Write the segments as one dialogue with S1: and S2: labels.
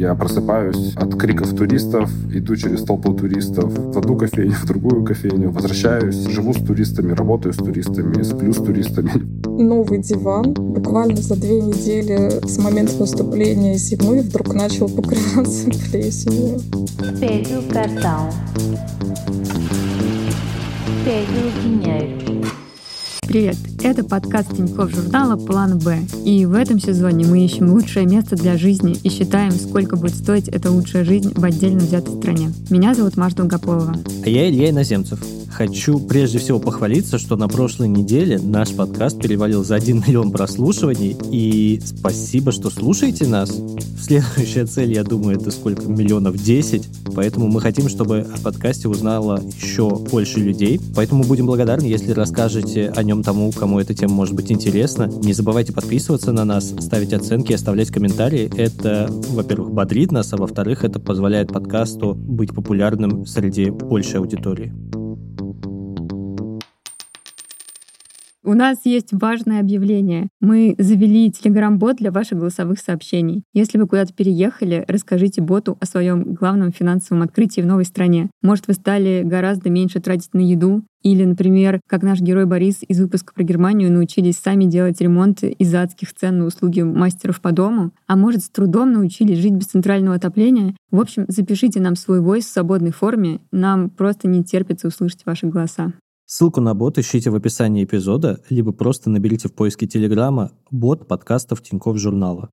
S1: Я просыпаюсь от криков туристов, иду через толпу туристов в одну кофейню, в другую кофейню, возвращаюсь, живу с туристами, работаю с туристами, сплю с туристами.
S2: Новый диван буквально за две недели с момента наступления зимы вдруг начал покрываться плесенью.
S3: Pegue o cartão. Pegue o dinheiro.
S4: Привет! Это подкаст Тинькофф журнала «План Б». И в этом сезоне мы ищем лучшее место для жизни и считаем, сколько будет стоить эта лучшая жизнь в отдельно взятой стране. Меня зовут Маша Долгополова.
S5: А я Илья Иноземцев. Хочу прежде всего похвалиться, что на прошлой неделе наш подкаст перевалил за 1 миллион прослушиваний. И спасибо, что слушаете нас. Следующая цель, я думаю, это сколько? Миллионов 10. Поэтому мы хотим, чтобы о подкасте узнало еще больше людей. Поэтому будем благодарны, если расскажете о нем тому, кому эта тема может быть интересна. Не забывайте подписываться на нас, ставить оценки, оставлять комментарии. Это, во-первых, бодрит нас, а во-вторых, это позволяет подкасту быть популярным среди большей аудитории.
S4: У нас есть важное объявление. Мы завели телеграм-бот для ваших голосовых сообщений. Если вы куда-то переехали, расскажите боту о своем главном финансовом открытии в новой стране. Может, вы стали гораздо меньше тратить на еду, или, например, как наш герой Борис из выпуска про Германию научились сами делать ремонт из-за адских цен на услуги мастеров по дому, а может, с трудом научились жить без центрального отопления. В общем, запишите нам свой войс в свободной форме. Нам просто не терпится услышать ваши голоса.
S5: Ссылку на бот ищите в описании эпизода, либо просто наберите в поиске Телеграма бот подкастов Тинькофф журнала.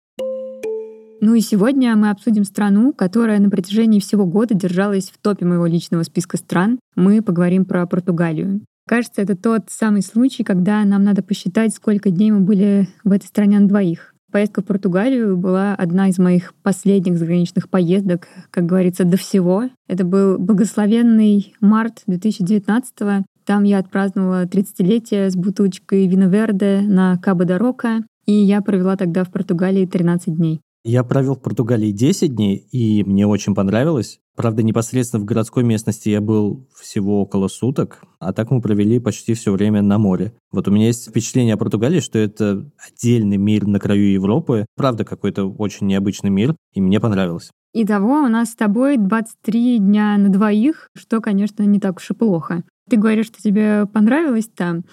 S4: Ну и сегодня мы обсудим страну, которая на протяжении всего года держалась в топе моего личного списка стран. Мы поговорим про Португалию. Кажется, это тот самый случай, когда нам надо посчитать, сколько дней мы были в этой стране на двоих. Поездка в Португалию была одна из моих последних заграничных поездок, как говорится, до всего. Это был благословенный март 2019 там я отпраздновала 30-летие с бутылочкой вина Верде на Кабо де Рока, и я провела тогда в Португалии 13 дней.
S5: Я провел в Португалии 10 дней, и мне очень понравилось. Правда, непосредственно в городской местности я был всего около суток, а так мы провели почти все время на море. Вот у меня есть впечатление о Португалии, что это отдельный мир на краю Европы. Правда, какой-то очень необычный мир, и мне понравилось.
S4: Итого у нас с тобой 23 дня на двоих, что, конечно, не так уж и плохо. Ты говоришь, что тебе понравилось там.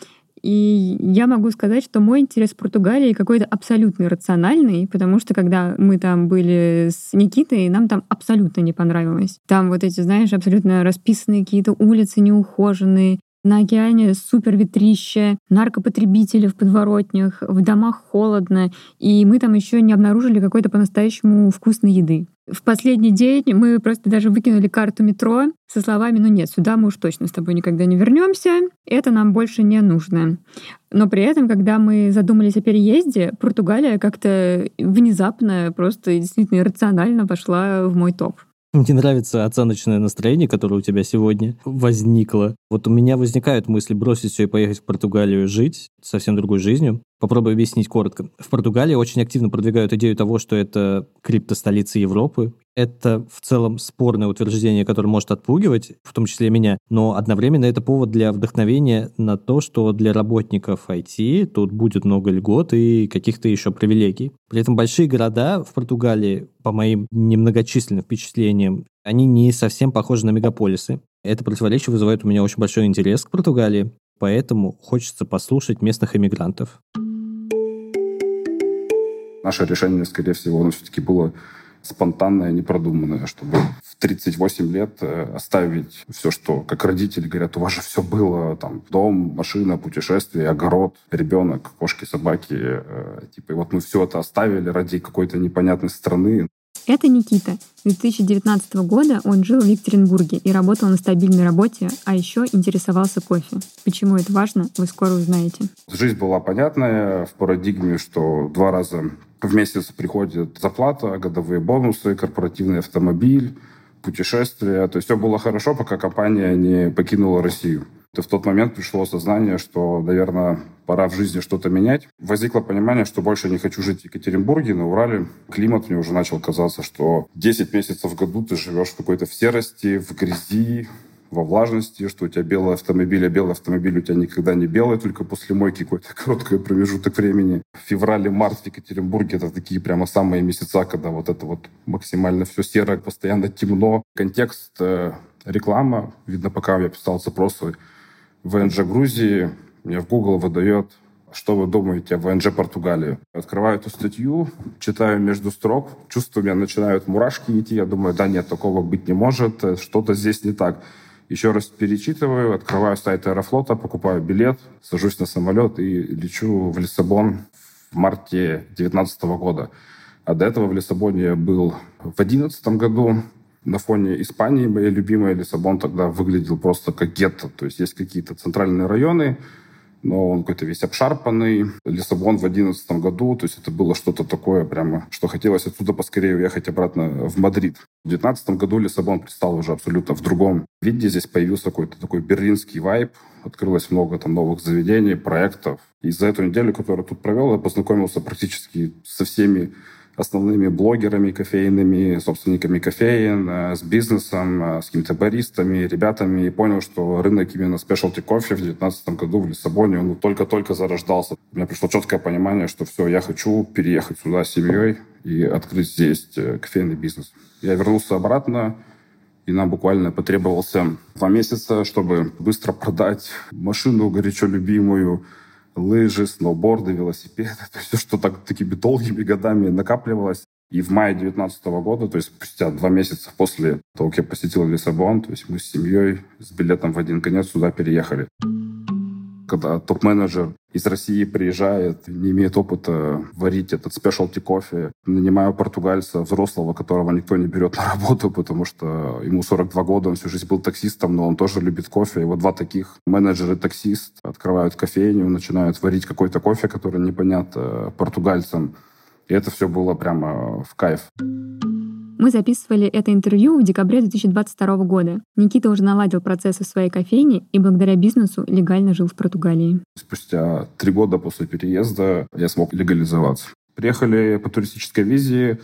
S4: И я могу сказать, что мой интерес в Португалии какой-то абсолютно рациональный, потому что когда мы там были с Никитой, нам там абсолютно не понравилось. Там вот эти, знаешь, абсолютно расписанные какие-то улицы неухоженные, на океане супер ветрище, наркопотребители в подворотнях, в домах холодно, и мы там еще не обнаружили какой-то по-настоящему вкусной еды. В последний день мы просто даже выкинули карту метро со словами «Ну нет, сюда мы уж точно с тобой никогда не вернемся, это нам больше не нужно». Но при этом, когда мы задумались о переезде, Португалия как-то внезапно, просто действительно иррационально пошла в мой топ.
S5: Мне нравится оценочное настроение, которое у тебя сегодня возникло. Вот у меня возникают мысли бросить все и поехать в Португалию жить совсем другой жизнью. Попробую объяснить коротко. В Португалии очень активно продвигают идею того, что это криптостолица Европы. Это в целом спорное утверждение, которое может отпугивать, в том числе меня, но одновременно это повод для вдохновения на то, что для работников IT тут будет много льгот и каких-то еще привилегий. При этом большие города в Португалии, по моим немногочисленным впечатлениям, они не совсем похожи на мегаполисы. Это противоречие вызывает у меня очень большой интерес к Португалии, поэтому хочется послушать местных иммигрантов.
S1: Наше решение, скорее всего, оно все-таки было спонтанное, непродуманное, чтобы в 38 лет э, оставить все, что, как родители говорят, у вас же все было, там, дом, машина, путешествие, огород, ребенок, кошки, собаки, э, типа, и вот мы все это оставили ради какой-то непонятной страны.
S4: Это Никита. С 2019 года он жил в Екатеринбурге и работал на стабильной работе, а еще интересовался кофе. Почему это важно, вы скоро узнаете.
S1: Жизнь была понятная в парадигме, что два раза в месяц приходит зарплата, годовые бонусы, корпоративный автомобиль, путешествия. То есть все было хорошо, пока компания не покинула Россию. И в тот момент пришло осознание, что, наверное, пора в жизни что-то менять. Возникло понимание, что больше не хочу жить в Екатеринбурге, на Урале. Климат мне уже начал казаться, что 10 месяцев в году ты живешь в какой-то в серости, в грязи, во влажности, что у тебя белый автомобиль, а белый автомобиль у тебя никогда не белый, только после мойки какой-то короткий промежуток времени. Февраль и март в Екатеринбурге это такие прямо самые месяца, когда вот это вот максимально все серое, постоянно темно. Контекст э, реклама. Видно, пока я писал запросы ВНЖ Грузии, мне в Google выдает что вы думаете о ВНЖ Португалии? Открываю эту статью, читаю между строк, чувствую, у меня начинают мурашки идти. Я думаю, да нет, такого быть не может, что-то здесь не так. Еще раз перечитываю, открываю сайт Аэрофлота, покупаю билет, сажусь на самолет и лечу в Лиссабон в марте 2019 года. А до этого в Лиссабоне я был в 2011 году. На фоне Испании, моей любимой, Лиссабон тогда выглядел просто как гетто. То есть есть какие-то центральные районы, но он какой-то весь обшарпанный. Лиссабон в 2011 году, то есть это было что-то такое прямо, что хотелось отсюда поскорее уехать обратно в Мадрид. В 2019 году Лиссабон предстал уже абсолютно в другом виде. Здесь появился какой-то такой берлинский вайб, открылось много там новых заведений, проектов. И за эту неделю, которую тут провел, я познакомился практически со всеми основными блогерами кофейными, собственниками кофеин, э, с бизнесом, э, с какими-то баристами, ребятами, и понял, что рынок именно спешлти кофе в 2019 году в Лиссабоне, он только-только зарождался. У меня пришло четкое понимание, что все, я хочу переехать сюда с семьей и открыть здесь э, кофейный бизнес. Я вернулся обратно, и нам буквально потребовался два месяца, чтобы быстро продать машину горячо любимую, лыжи, сноуборды, велосипеды, то есть все, что так, такими долгими годами накапливалось. И в мае 2019 года, то есть спустя два месяца после того, как я посетил Лиссабон, то есть мы с семьей с билетом в один конец сюда переехали когда топ-менеджер из России приезжает, не имеет опыта варить этот спешлти кофе. Нанимаю португальца, взрослого, которого никто не берет на работу, потому что ему 42 года, он всю жизнь был таксистом, но он тоже любит кофе. И вот два таких менеджер и таксист открывают кофейню, начинают варить какой-то кофе, который непонятно португальцам. И это все было прямо в кайф.
S4: Мы записывали это интервью в декабре 2022 года. Никита уже наладил процессы в своей кофейне и благодаря бизнесу легально жил в Португалии.
S1: Спустя три года после переезда я смог легализоваться. Приехали по туристической визе,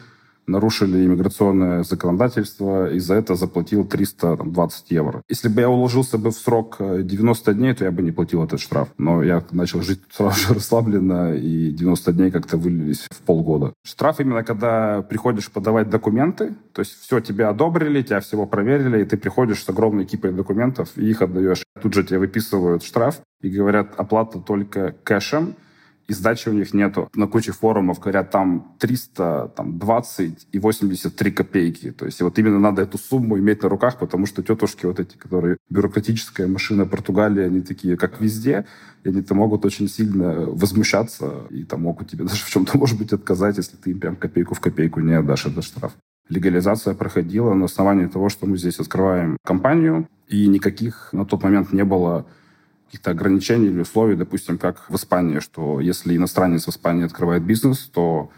S1: нарушили иммиграционное законодательство, и за это заплатил 320 евро. Если бы я уложился бы в срок 90 э, дней, то я бы не платил этот штраф. Но я начал жить сразу же расслабленно, и 90 дней как-то вылились в полгода. Штраф именно когда приходишь подавать документы, то есть все тебе одобрили, тебя всего проверили, и ты приходишь с огромной кипой документов и их отдаешь. Тут же тебе выписывают штраф и говорят, оплата только кэшем, и сдачи у них нету. На куче форумов говорят, там 300, там 20 и 83 копейки. То есть вот именно надо эту сумму иметь на руках, потому что тетушки вот эти, которые бюрократическая машина Португалии, они такие, как везде, и они-то могут очень сильно возмущаться, и там могут тебе даже в чем-то, может быть, отказать, если ты им прям копейку в копейку не отдашь этот штраф. Легализация проходила на основании того, что мы здесь открываем компанию, и никаких на тот момент не было каких-то ограничений или условий, допустим, как в Испании, что если иностранец в Испании открывает бизнес, то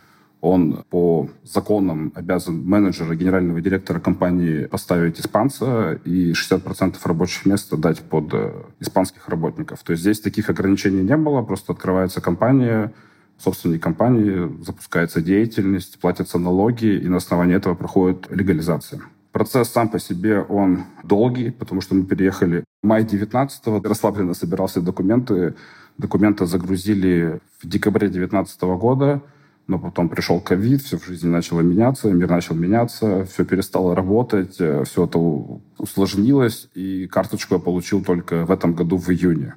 S1: он по законам обязан менеджера, генерального директора компании поставить испанца и 60% рабочих мест дать под э, испанских работников. То есть здесь таких ограничений не было, просто открывается компания, собственник компании, запускается деятельность, платятся налоги, и на основании этого проходит легализация. Процесс сам по себе, он долгий, потому что мы переехали мае 19-го, расслабленно собирался документы. Документы загрузили в декабре 19 года, но потом пришел ковид, все в жизни начало меняться, мир начал меняться, все перестало работать, э, все это усложнилось, и карточку я получил только в этом году в июне.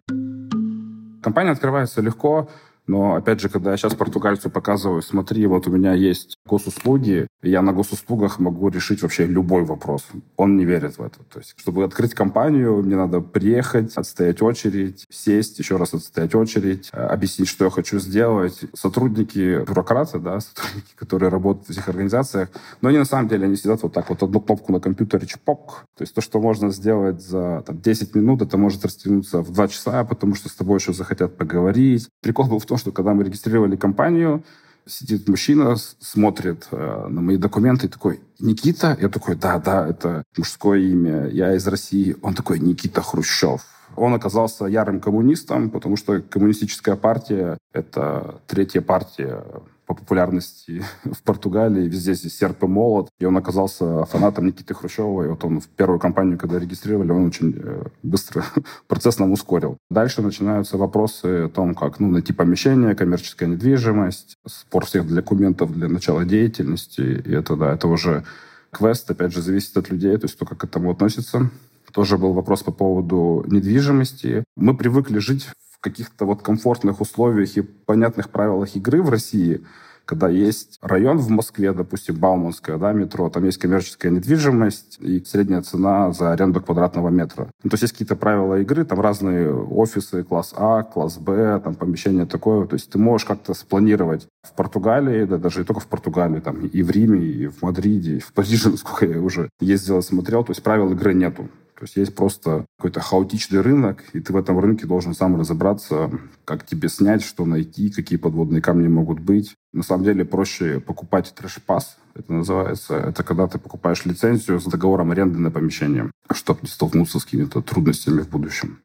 S1: Компания открывается легко, но, опять же, когда я сейчас португальцу показываю, смотри, вот у меня есть госуслуги, я на госуслугах могу решить вообще любой вопрос. Он не верит в это. То есть, чтобы открыть компанию, мне надо приехать, отстоять очередь, сесть, еще раз отстоять очередь, э, объяснить, что я хочу сделать. Сотрудники, бюрократы, да, сотрудники, которые работают в этих организациях, но они на самом деле, они сидят вот так вот, одну кнопку на компьютере, чпок. То есть то, что можно сделать за там, 10 минут, это может растянуться в 2 часа, потому что с тобой еще захотят поговорить. Прикол был в том, что когда мы регистрировали компанию, сидит мужчина, смотрит э, на мои документы и такой, Никита? Я такой, да, да, это мужское имя, я из России. Он такой, Никита Хрущев. Он оказался ярым коммунистом, потому что коммунистическая партия — это третья партия по популярности в Португалии. Везде здесь серп и молот. И он оказался фанатом Никиты Хрущева. И вот он в первую компанию, когда регистрировали, он очень э, быстро процесс нам ускорил. Дальше начинаются вопросы о том, как ну, найти помещение, коммерческая недвижимость, спор всех документов для начала деятельности. И это, да, это уже квест, опять же, зависит от людей, то есть кто как к этому относится. Тоже был вопрос по поводу недвижимости. Мы привыкли жить каких-то вот комфортных условиях и понятных правилах игры в России, когда есть район в Москве, допустим, Бауманская, да, метро, там есть коммерческая недвижимость и средняя цена за аренду квадратного метра. Ну, то есть есть какие-то правила игры, там разные офисы, класс А, класс Б, там помещение такое. То есть ты можешь как-то спланировать в Португалии, да даже не только в Португалии, там и в Риме, и в Мадриде, и в Париже, насколько я уже ездил и смотрел, то есть правил игры нету. То есть есть просто какой-то хаотичный рынок, и ты в этом рынке должен сам разобраться, как тебе снять, что найти, какие подводные камни могут быть. На самом деле проще покупать трэш-пас, это называется. Это когда ты покупаешь лицензию с договором аренды на помещение, чтобы не столкнуться с какими-то трудностями в будущем.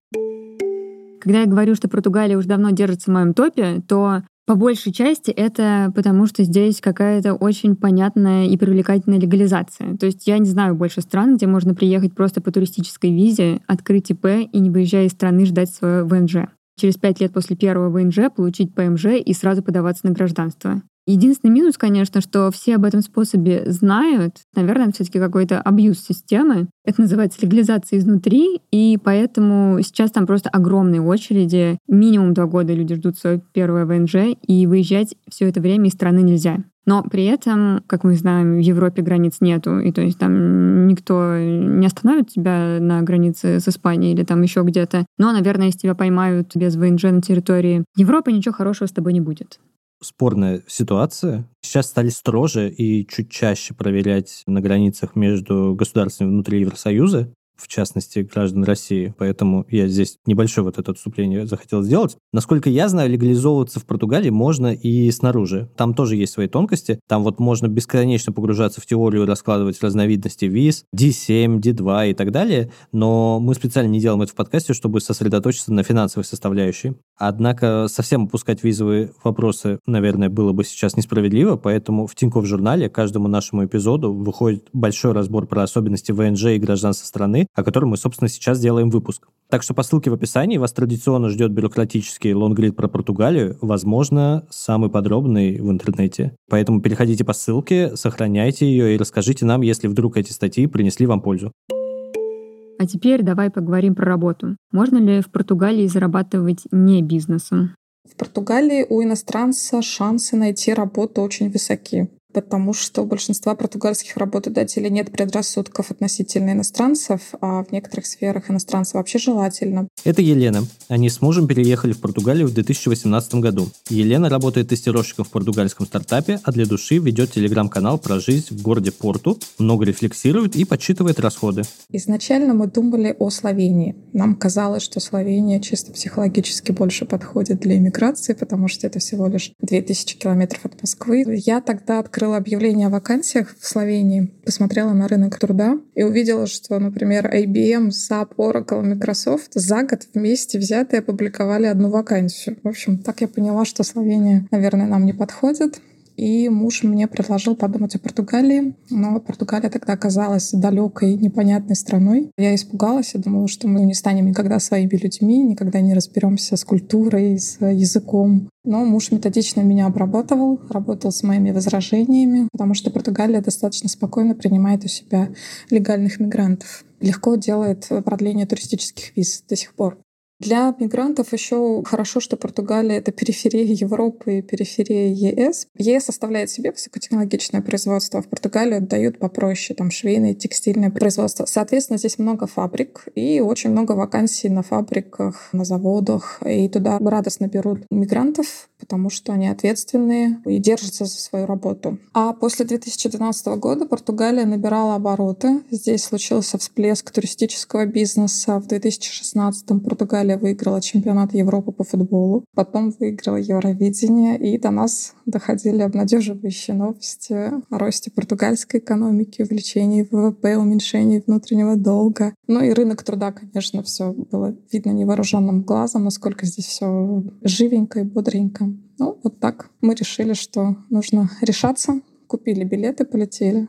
S4: Когда я говорю, что Португалия уже давно держится в моем топе, то по большей части это потому, что здесь какая-то очень понятная и привлекательная легализация. То есть я не знаю больше стран, где можно приехать просто по туристической визе, открыть ИП и не выезжая из страны ждать свое ВНЖ. Через пять лет после первого ВНЖ получить ПМЖ и сразу подаваться на гражданство. Единственный минус, конечно, что все об этом способе знают. Наверное, все-таки какой-то абьюз системы. Это называется легализация изнутри, и поэтому сейчас там просто огромные очереди. Минимум два года люди ждут свое первое ВНЖ, и выезжать все это время из страны нельзя. Но при этом, как мы знаем, в Европе границ нету, и то есть там никто не остановит тебя на границе с Испанией или там еще где-то. Но, наверное, если тебя поймают без ВНЖ на территории Европы, ничего хорошего с тобой не будет
S5: спорная ситуация. Сейчас стали строже и чуть чаще проверять на границах между государствами внутри Евросоюза в частности, граждан России. Поэтому я здесь небольшое вот это отступление захотел сделать. Насколько я знаю, легализовываться в Португалии можно и снаружи. Там тоже есть свои тонкости. Там вот можно бесконечно погружаться в теорию, раскладывать разновидности виз, D7, D2 и так далее. Но мы специально не делаем это в подкасте, чтобы сосредоточиться на финансовой составляющей. Однако совсем опускать визовые вопросы, наверное, было бы сейчас несправедливо, поэтому в Тинькофф журнале каждому нашему эпизоду выходит большой разбор про особенности ВНЖ и гражданства страны, о котором мы, собственно, сейчас делаем выпуск. Так что по ссылке в описании вас традиционно ждет бюрократический лонгрид про Португалию, возможно, самый подробный в интернете. Поэтому переходите по ссылке, сохраняйте ее и расскажите нам, если вдруг эти статьи принесли вам пользу.
S4: А теперь давай поговорим про работу. Можно ли в Португалии зарабатывать не бизнесом?
S2: В Португалии у иностранца шансы найти работу очень высоки потому что у большинства португальских работодателей нет предрассудков относительно иностранцев, а в некоторых сферах иностранцев вообще желательно.
S5: Это Елена. Они с мужем переехали в Португалию в 2018 году. Елена работает тестировщиком в португальском стартапе, а для души ведет телеграм-канал про жизнь в городе Порту, много рефлексирует и подсчитывает расходы.
S2: Изначально мы думали о Словении. Нам казалось, что Словения чисто психологически больше подходит для иммиграции, потому что это всего лишь 2000 километров от Москвы. Я тогда открыла открыла объявление о вакансиях в Словении, посмотрела на рынок труда и увидела, что, например, IBM, SAP, Oracle, Microsoft за год вместе взятые опубликовали одну вакансию. В общем, так я поняла, что Словения, наверное, нам не подходит и муж мне предложил подумать о Португалии, но Португалия тогда оказалась далекой, непонятной страной. Я испугалась, я думала, что мы не станем никогда своими людьми, никогда не разберемся с культурой, с языком. Но муж методично меня обрабатывал, работал с моими возражениями, потому что Португалия достаточно спокойно принимает у себя легальных мигрантов легко делает продление туристических виз до сих пор. Для мигрантов еще хорошо, что Португалия — это периферия Европы и периферия ЕС. ЕС оставляет себе высокотехнологичное производство, а в Португалию отдают попроще, там швейное, текстильное производство. Соответственно, здесь много фабрик и очень много вакансий на фабриках, на заводах. И туда радостно берут мигрантов, потому что они ответственные и держатся за свою работу. А после 2012 года Португалия набирала обороты. Здесь случился всплеск туристического бизнеса. В 2016 Португалия Италия выиграла чемпионат Европы по футболу, потом выиграла Евровидение, и до нас доходили обнадеживающие новости о росте португальской экономики, увеличении ВВП, уменьшении внутреннего долга. Ну и рынок труда, конечно, все было видно невооруженным глазом, насколько здесь все живенько и бодренько. Ну, вот так мы решили, что нужно решаться. Купили билеты, полетели.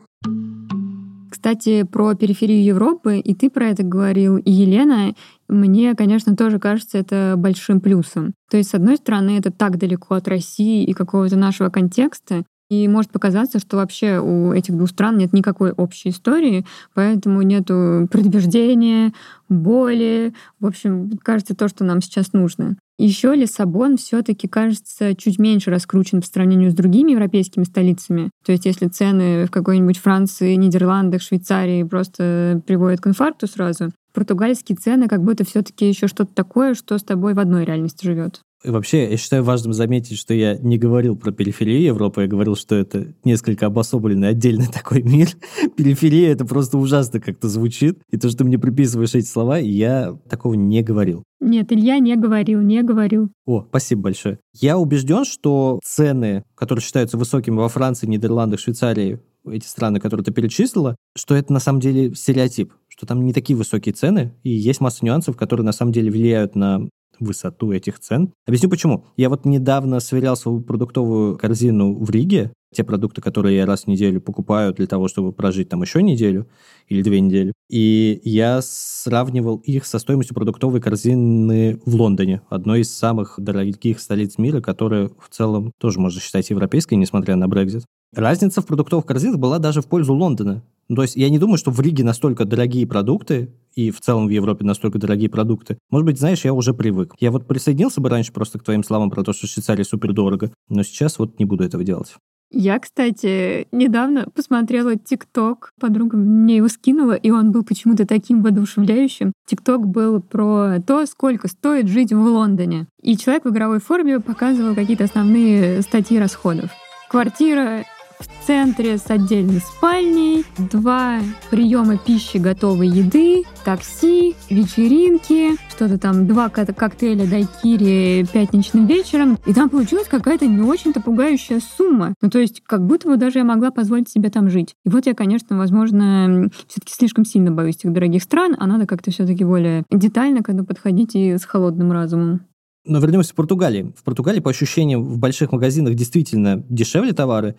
S4: Кстати, про периферию Европы, и ты про это говорил, и Елена, мне, конечно, тоже кажется это большим плюсом. То есть, с одной стороны, это так далеко от России и какого-то нашего контекста, и может показаться, что вообще у этих двух стран нет никакой общей истории, поэтому нету предубеждения, боли. В общем, кажется, то, что нам сейчас нужно. Еще Лиссабон все-таки кажется чуть меньше раскручен по сравнению с другими европейскими столицами. То есть если цены в какой-нибудь Франции, Нидерландах, Швейцарии просто приводят к инфаркту сразу, португальские цены как будто все-таки еще что-то такое, что с тобой в одной реальности живет.
S5: И вообще, я считаю важным заметить, что я не говорил про периферию Европы, я говорил, что это несколько обособленный отдельный такой мир. Периферия — это просто ужасно как-то звучит. И то, что ты мне приписываешь эти слова, я такого не говорил.
S4: Нет, Илья не говорил, не говорил.
S5: О, спасибо большое. Я убежден, что цены, которые считаются высокими во Франции, Нидерландах, Швейцарии, эти страны, которые ты перечислила, что это на самом деле стереотип, что там не такие высокие цены, и есть масса нюансов, которые на самом деле влияют на высоту этих цен. Объясню почему. Я вот недавно сверял свою продуктовую корзину в Риге, те продукты, которые я раз в неделю покупаю для того, чтобы прожить там еще неделю или две недели. И я сравнивал их со стоимостью продуктовой корзины в Лондоне, одной из самых дорогих столиц мира, которая в целом тоже можно считать европейской, несмотря на Брекзит. Разница в продуктовых корзинах была даже в пользу Лондона. Ну, то есть я не думаю, что в Риге настолько дорогие продукты, и в целом в Европе настолько дорогие продукты. Может быть, знаешь, я уже привык. Я вот присоединился бы раньше просто к твоим словам про то, что в Швейцарии супер дорого, но сейчас вот не буду этого делать.
S4: Я, кстати, недавно посмотрела ТикТок, подруга мне его скинула, и он был почему-то таким воодушевляющим. ТикТок был про то, сколько стоит жить в Лондоне. И человек в игровой форме показывал какие-то основные статьи расходов. Квартира в центре с отдельной спальней, два приема пищи готовой еды, такси, вечеринки, что-то там, два коктейля дайкири пятничным вечером. И там получилась какая-то не очень-то пугающая сумма. Ну, то есть, как будто бы даже я могла позволить себе там жить. И вот я, конечно, возможно, все-таки слишком сильно боюсь этих дорогих стран, а надо как-то все-таки более детально к этому подходить и с холодным разумом.
S5: Но вернемся в Португалии. В Португалии, по ощущениям, в больших магазинах действительно дешевле товары,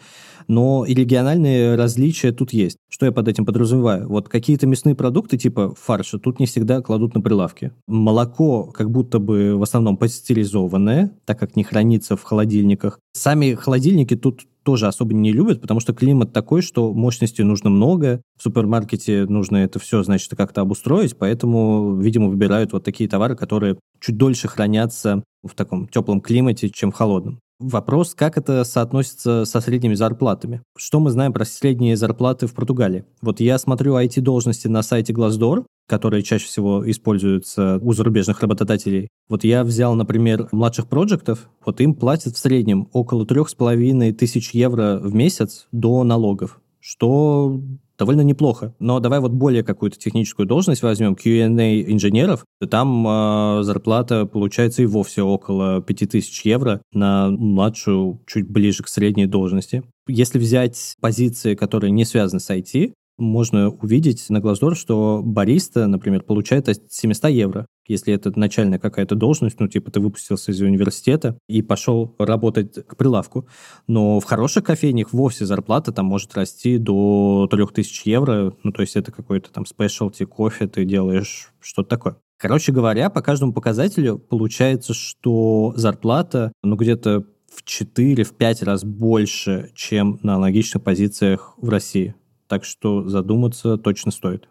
S5: но и региональные различия тут есть. Что я под этим подразумеваю? Вот какие-то мясные продукты типа фарша тут не всегда кладут на прилавки. Молоко как будто бы в основном пастеризованное, так как не хранится в холодильниках. Сами холодильники тут тоже особо не любят, потому что климат такой, что мощности нужно много, в супермаркете нужно это все, значит, как-то обустроить, поэтому, видимо, выбирают вот такие товары, которые чуть дольше хранятся в таком теплом климате, чем в холодном. Вопрос, как это соотносится со средними зарплатами. Что мы знаем про средние зарплаты в Португалии? Вот я смотрю IT-должности на сайте Glassdoor, которые чаще всего используются у зарубежных работодателей. Вот я взял, например, младших проектов, вот им платят в среднем около трех с половиной тысяч евро в месяц до налогов, что довольно неплохо. Но давай вот более какую-то техническую должность возьмем, Q&A инженеров, там э, зарплата получается и вовсе около 5000 евро на младшую, чуть ближе к средней должности. Если взять позиции, которые не связаны с IT, можно увидеть на Glassdoor, что бариста, например, получает от 700 евро. Если это начальная какая-то должность, ну, типа ты выпустился из университета и пошел работать к прилавку. Но в хороших кофейнях вовсе зарплата там может расти до 3000 евро. Ну, то есть это какой-то там спешлти кофе, ты делаешь что-то такое. Короче говоря, по каждому показателю получается, что зарплата, ну, где-то в 4-5 раз больше, чем на аналогичных позициях в России так что задуматься точно стоит.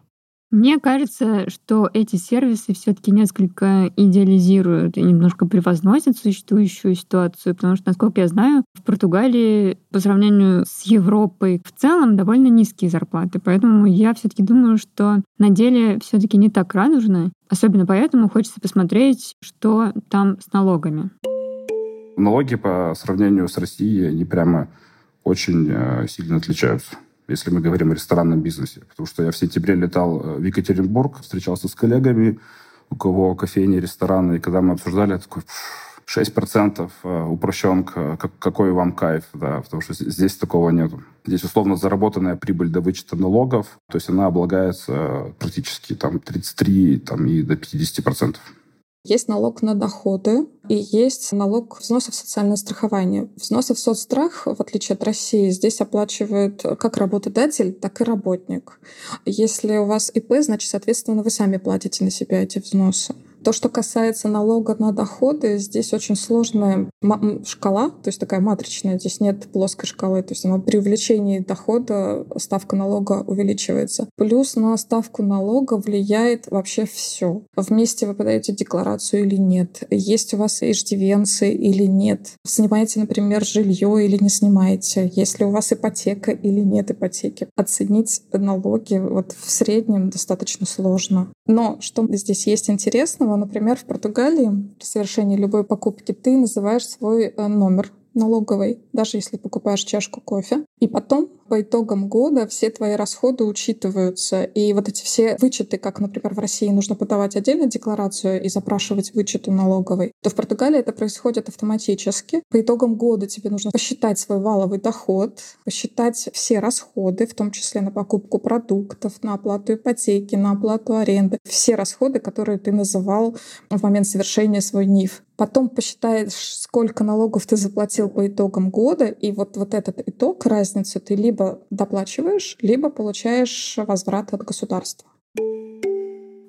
S4: Мне кажется, что эти сервисы все-таки несколько идеализируют и немножко превозносят существующую ситуацию, потому что, насколько я знаю, в Португалии по сравнению с Европой в целом довольно низкие зарплаты. Поэтому я все-таки думаю, что на деле все-таки не так радужно. Особенно поэтому хочется посмотреть, что там с налогами.
S1: Налоги по сравнению с Россией, они прямо очень э, сильно отличаются если мы говорим о ресторанном бизнесе. Потому что я в сентябре летал э, в Екатеринбург, встречался с коллегами, у кого кофейни, рестораны, и когда мы обсуждали, я такой, 6% э, упрощенка, какой вам кайф, да, потому что здесь такого нету. Здесь условно заработанная прибыль до вычета налогов, то есть она облагается практически там 33 там, и до 50%.
S2: Есть налог на доходы, и есть налог взносов в социальное страхование. Взносы в соцстрах, в отличие от России, здесь оплачивает как работодатель, так и работник. Если у вас ИП, значит, соответственно, вы сами платите на себя эти взносы. То, что касается налога на доходы, здесь очень сложная шкала, то есть такая матричная, здесь нет плоской шкалы, то есть она при дохода ставка налога увеличивается. Плюс на ставку налога влияет вообще все. Вместе вы подаете декларацию или нет, есть у вас иждивенцы или нет, снимаете, например, жилье или не снимаете, если у вас ипотека или нет ипотеки. Оценить налоги вот в среднем достаточно сложно. Но что здесь есть интересного, например, в Португалии при совершении любой покупки ты называешь свой э, номер налоговой, даже если покупаешь чашку кофе. И потом по итогам года все твои расходы учитываются. И вот эти все вычеты, как, например, в России нужно подавать отдельно декларацию и запрашивать вычет у налоговой, то в Португалии это происходит автоматически. По итогам года тебе нужно посчитать свой валовый доход, посчитать все расходы, в том числе на покупку продуктов, на оплату ипотеки, на оплату аренды, все расходы, которые ты называл в момент совершения свой НИФ. Потом посчитаешь, сколько налогов ты заплатил по итогам года, и вот, вот этот итог, разницу ты либо доплачиваешь, либо получаешь возврат от государства.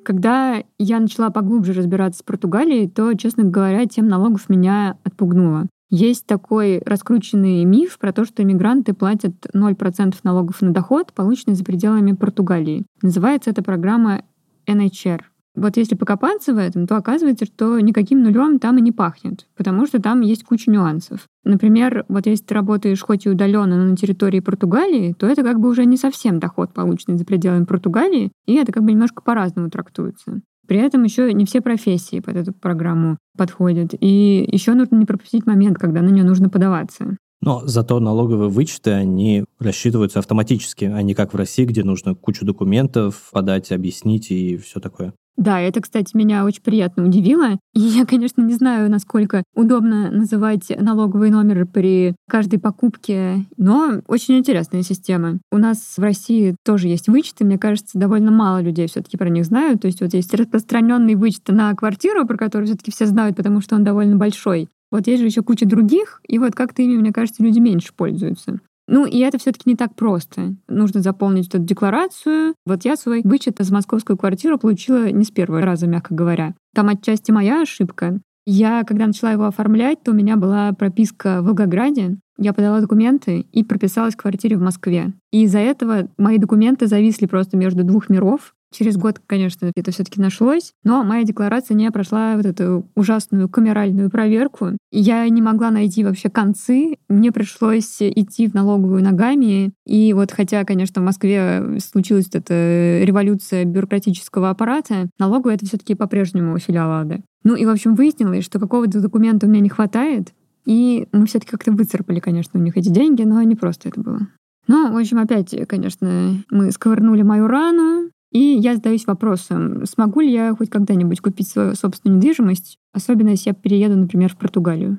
S4: Когда я начала поглубже разбираться с Португалией, то, честно говоря, тем налогов меня отпугнуло. Есть такой раскрученный миф про то, что иммигранты платят 0% налогов на доход, полученный за пределами Португалии. Называется эта программа NHR вот если покопаться в этом, то оказывается, что никаким нулем там и не пахнет, потому что там есть куча нюансов. Например, вот если ты работаешь хоть и удаленно, но на территории Португалии, то это как бы уже не совсем доход, полученный за пределами Португалии, и это как бы немножко по-разному трактуется. При этом еще не все профессии под эту программу подходят. И еще нужно не пропустить момент, когда на нее нужно подаваться.
S5: Но зато налоговые вычеты, они рассчитываются автоматически, а не как в России, где нужно кучу документов подать, объяснить и все такое.
S4: Да, это, кстати, меня очень приятно удивило. И я, конечно, не знаю, насколько удобно называть налоговые номеры при каждой покупке, но очень интересная система. У нас в России тоже есть вычеты, мне кажется, довольно мало людей все-таки про них знают. То есть вот есть распространенный вычет на квартиру, про который все-таки все знают, потому что он довольно большой. Вот есть же еще куча других, и вот как-то ими, мне кажется, люди меньше пользуются. Ну, и это все-таки не так просто. Нужно заполнить эту декларацию. Вот я свой вычет за московскую квартиру получила не с первого раза, мягко говоря. Там отчасти моя ошибка. Я, когда начала его оформлять, то у меня была прописка в Волгограде. Я подала документы и прописалась в квартире в Москве. И из-за этого мои документы зависли просто между двух миров. Через год, конечно, это все-таки нашлось, но моя декларация не прошла вот эту ужасную камеральную проверку. Я не могла найти вообще концы. Мне пришлось идти в налоговую ногами. И вот хотя, конечно, в Москве случилась эта революция бюрократического аппарата, налоговая это все-таки по-прежнему филиал АДы. Ну и, в общем, выяснилось, что какого-то документа у меня не хватает, и мы все-таки как-то выцарапали, конечно, у них эти деньги, но не просто это было. Ну, в общем, опять, конечно, мы сковырнули мою рану, и я задаюсь вопросом, смогу ли я хоть когда-нибудь купить свою собственную недвижимость, особенно если я перееду, например, в Португалию.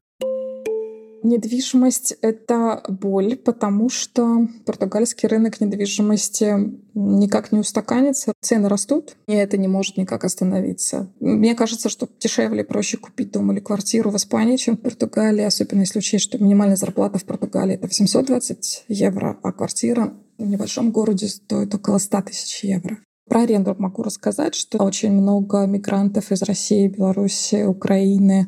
S2: Недвижимость — это боль, потому что португальский рынок недвижимости никак не устаканится. Цены растут, и это не может никак остановиться. Мне кажется, что дешевле и проще купить дом или квартиру в Испании, чем в Португалии, особенно если учесть, что минимальная зарплата в Португалии — это 820 евро, а квартира в небольшом городе стоит около 100 тысяч евро. Про аренду могу рассказать, что очень много мигрантов из России, Беларуси, Украины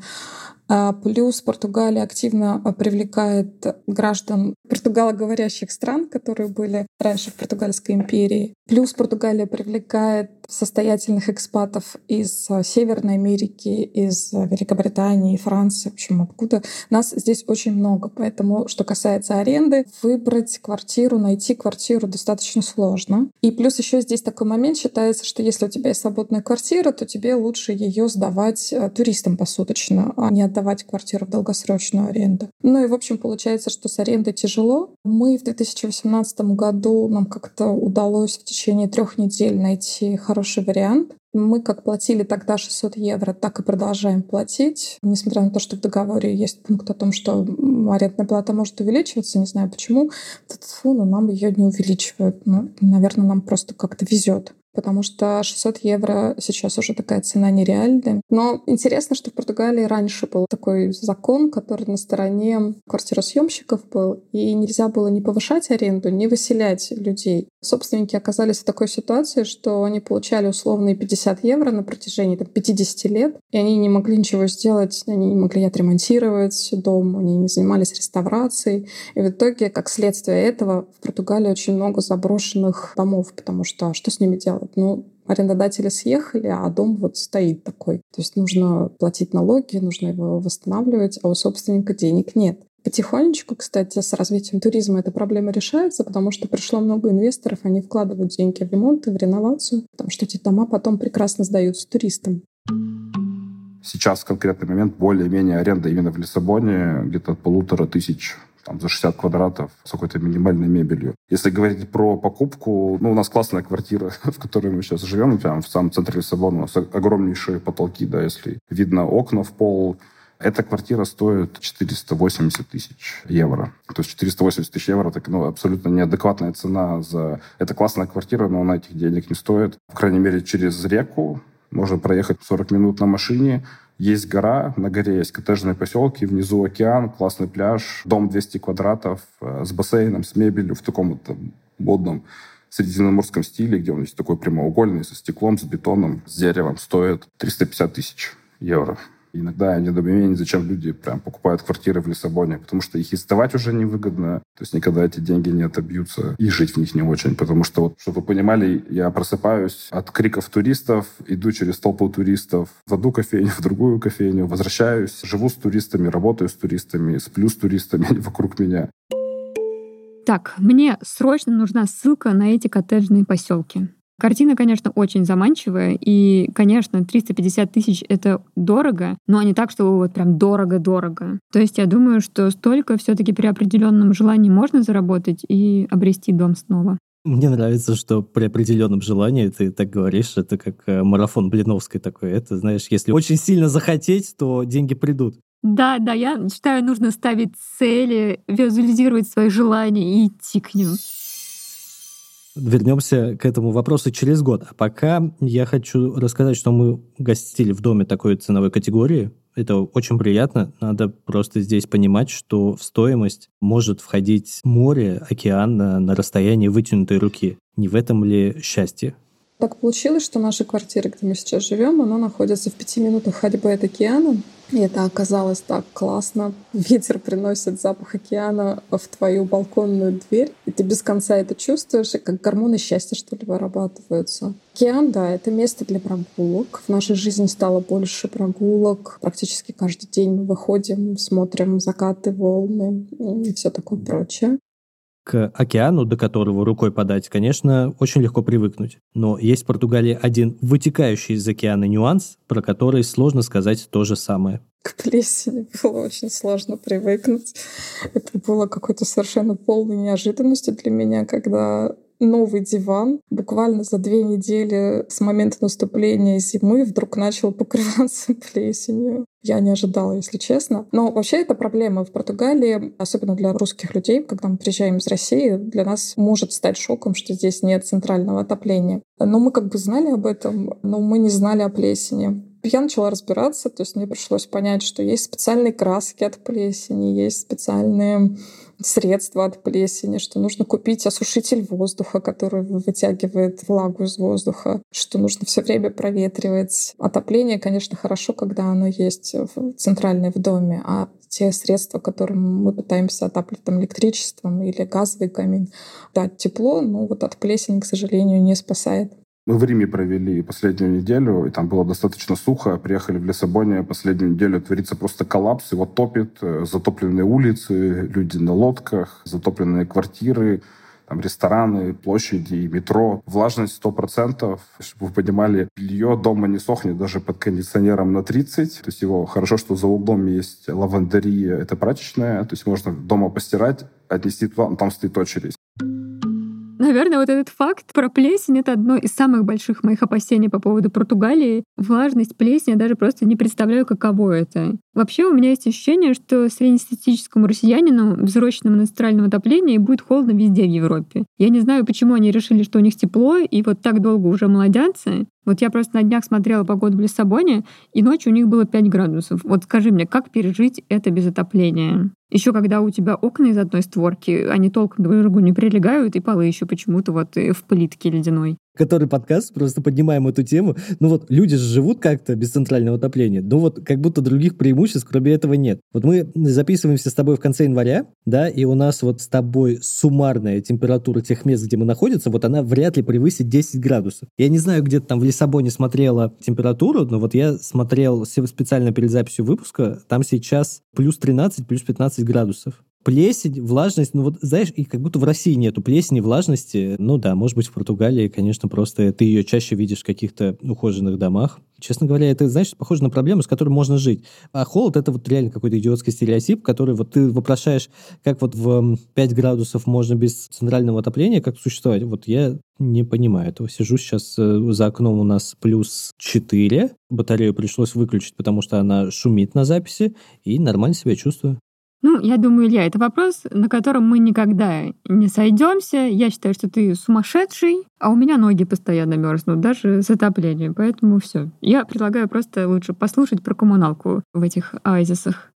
S2: Плюс Португалия активно привлекает граждан португалоговорящих стран, которые были раньше в Португальской империи. Плюс Португалия привлекает состоятельных экспатов из э, Северной Америки, из Великобритании, Франции, в общем, откуда. Нас здесь очень много, поэтому, что касается аренды, выбрать квартиру, найти квартиру достаточно сложно. И плюс еще здесь такой момент считается, что если у тебя есть свободная квартира, то тебе лучше ее сдавать туристам посуточно, а не отдавать квартиру в долгосрочную аренду. Ну и, в общем, получается, что с арендой тяжело. Мы в 2018 году, нам как-то удалось в течение трех недель найти хороший вариант. Мы как платили тогда 600 евро, так и продолжаем платить. Несмотря на то, что в договоре есть пункт о том, что арендная плата может увеличиваться, не знаю почему, фу, но нам ее не увеличивают. Ну, наверное, нам просто как-то везет. Потому что 600 евро сейчас уже такая цена нереальная. Но интересно, что в Португалии раньше был такой закон, который на стороне квартиросъемщиков был, и нельзя было не повышать аренду, не выселять людей. Собственники оказались в такой ситуации, что они получали условные 50 евро на протяжении там, 50 лет, и они не могли ничего сделать, они не могли отремонтировать дом, они не занимались реставрацией. И в итоге, как следствие этого, в Португалии очень много заброшенных домов, потому что а что с ними делать? Ну, арендодатели съехали, а дом вот стоит такой. То есть нужно платить налоги, нужно его восстанавливать, а у собственника денег нет. Потихонечку, кстати, с развитием туризма эта проблема решается, потому что пришло много инвесторов, они вкладывают деньги в ремонт и в реновацию, потому что эти дома потом прекрасно сдаются туристам.
S1: Сейчас в конкретный момент более-менее аренда именно в Лиссабоне где-то от полутора тысяч там, за 60 квадратов с какой-то минимальной мебелью. Если говорить про покупку, ну, у нас классная квартира, в которой мы сейчас живем, прямо в самом центре Лиссабона. У нас огромнейшие потолки, да, если видно окна в пол, эта квартира стоит 480 тысяч евро. То есть 480 тысяч евро так, ну, абсолютно неадекватная цена за... Это классная квартира, но она этих денег не стоит. По крайней мере, через реку можно проехать 40 минут на машине, есть гора, на горе есть коттеджные поселки, внизу океан, классный пляж, дом 200 квадратов э, с бассейном, с мебелью в таком вот модном средиземноморском стиле, где он есть такой прямоугольный, со стеклом, с бетоном, с деревом, стоит 350 тысяч евро. Иногда недоумение, зачем люди прям покупают квартиры в Лиссабоне, потому что их и уже невыгодно, то есть никогда эти деньги не отобьются, и жить в них не очень, потому что, вот, чтобы вы понимали, я просыпаюсь от криков туристов, иду через толпу туристов в одну кофейню, в другую кофейню, возвращаюсь, живу с туристами, работаю с туристами, сплю с туристами вокруг меня.
S4: Так, мне срочно нужна ссылка на эти коттеджные поселки. Картина, конечно, очень заманчивая, и, конечно, 350 тысяч — это дорого, но не так, что вот прям дорого-дорого. То есть я думаю, что столько все таки при определенном желании можно заработать и обрести дом снова.
S5: Мне нравится, что при определенном желании ты так говоришь, это как э, марафон Блиновской такой. Это, знаешь, если очень сильно захотеть, то деньги придут.
S4: Да, да, я считаю, нужно ставить цели, визуализировать свои желания и идти к ним.
S5: Вернемся к этому вопросу через год. А пока я хочу рассказать, что мы гостили в доме такой ценовой категории. Это очень приятно. Надо просто здесь понимать, что в стоимость может входить море, океан на, на расстоянии вытянутой руки. Не в этом ли счастье?
S2: Так получилось, что наша квартира, где мы сейчас живем, она находится в пяти минутах ходьбы от океана. И это оказалось так классно. Ветер приносит запах океана в твою балконную дверь, и ты без конца это чувствуешь, и как гормоны счастья, что ли, вырабатываются. Океан, да, это место для прогулок. В нашей жизни стало больше прогулок. Практически каждый день мы выходим, смотрим закаты, волны и все такое прочее
S5: к океану, до которого рукой подать, конечно, очень легко привыкнуть. Но есть в Португалии один вытекающий из океана нюанс, про который сложно сказать то же самое.
S2: К плесени было очень сложно привыкнуть. Это было какой-то совершенно полной неожиданностью для меня, когда новый диван буквально за две недели с момента наступления зимы вдруг начал покрываться плесенью. Я не ожидала, если честно. Но вообще это проблема в Португалии, особенно для русских людей, когда мы приезжаем из России, для нас может стать шоком, что здесь нет центрального отопления. Но мы как бы знали об этом, но мы не знали о плесени. Я начала разбираться, то есть мне пришлось понять, что есть специальные краски от плесени, есть специальные средства от плесени, что нужно купить осушитель воздуха, который вытягивает влагу из воздуха, что нужно все время проветривать. Отопление, конечно, хорошо, когда оно есть в центральное в доме, а те средства, которым мы пытаемся отапливать там, электричеством или газовый камин, дать тепло, но вот от плесени, к сожалению, не спасает.
S1: Мы в Риме провели последнюю неделю, и там было достаточно сухо. Приехали в Лиссабоне, последнюю неделю творится просто коллапс, его топит, э, затопленные улицы, люди на лодках, затопленные квартиры, там рестораны, площади, метро. Влажность 100%. Чтобы вы понимали, белье дома не сохнет даже под кондиционером на 30. То есть его хорошо, что за углом есть лавандерия, это прачечная. То есть можно дома постирать, отнести туда, там стоит очередь.
S4: Наверное, вот этот факт про плесень — это одно из самых больших моих опасений по поводу Португалии. Влажность плесени, я даже просто не представляю, каково это. Вообще у меня есть ощущение, что среднестатистическому россиянину, взросленному на центральном отоплении, будет холодно везде в Европе. Я не знаю, почему они решили, что у них тепло, и вот так долго уже молодятся. Вот я просто на днях смотрела погоду в Лиссабоне, и ночью у них было 5 градусов. Вот скажи мне, как пережить это без отопления? Еще когда у тебя окна из одной створки, они толком друг к другу не прилегают, и полы еще почему-то вот в плитке ледяной
S5: который подкаст, просто поднимаем эту тему. Ну вот, люди же живут как-то без центрального отопления. Ну вот, как будто других преимуществ, кроме этого, нет. Вот мы записываемся с тобой в конце января, да, и у нас вот с тобой суммарная температура тех мест, где мы находимся, вот она вряд ли превысит 10 градусов. Я не знаю, где-то там в Лиссабоне смотрела температуру, но вот я смотрел специально перед записью выпуска, там сейчас плюс 13, плюс 15 градусов плесень, влажность, ну вот, знаешь, и как будто в России нету плесени, влажности. Ну да, может быть, в Португалии, конечно, просто ты ее чаще видишь в каких-то ухоженных домах. Честно говоря, это, знаешь, похоже на проблему, с которой можно жить. А холод — это вот реально какой-то идиотский стереотип, который вот ты вопрошаешь, как вот в 5 градусов можно без центрального отопления как существовать. Вот я не понимаю этого. Сижу сейчас э, за окном у нас плюс 4. Батарею пришлось выключить, потому что она шумит на записи, и нормально себя чувствую.
S4: Ну, я думаю, Илья, это вопрос, на котором мы никогда не сойдемся. Я считаю, что ты сумасшедший, а у меня ноги постоянно мерзнут, даже с отоплением. Поэтому все. Я предлагаю просто лучше послушать про коммуналку в этих оазисах.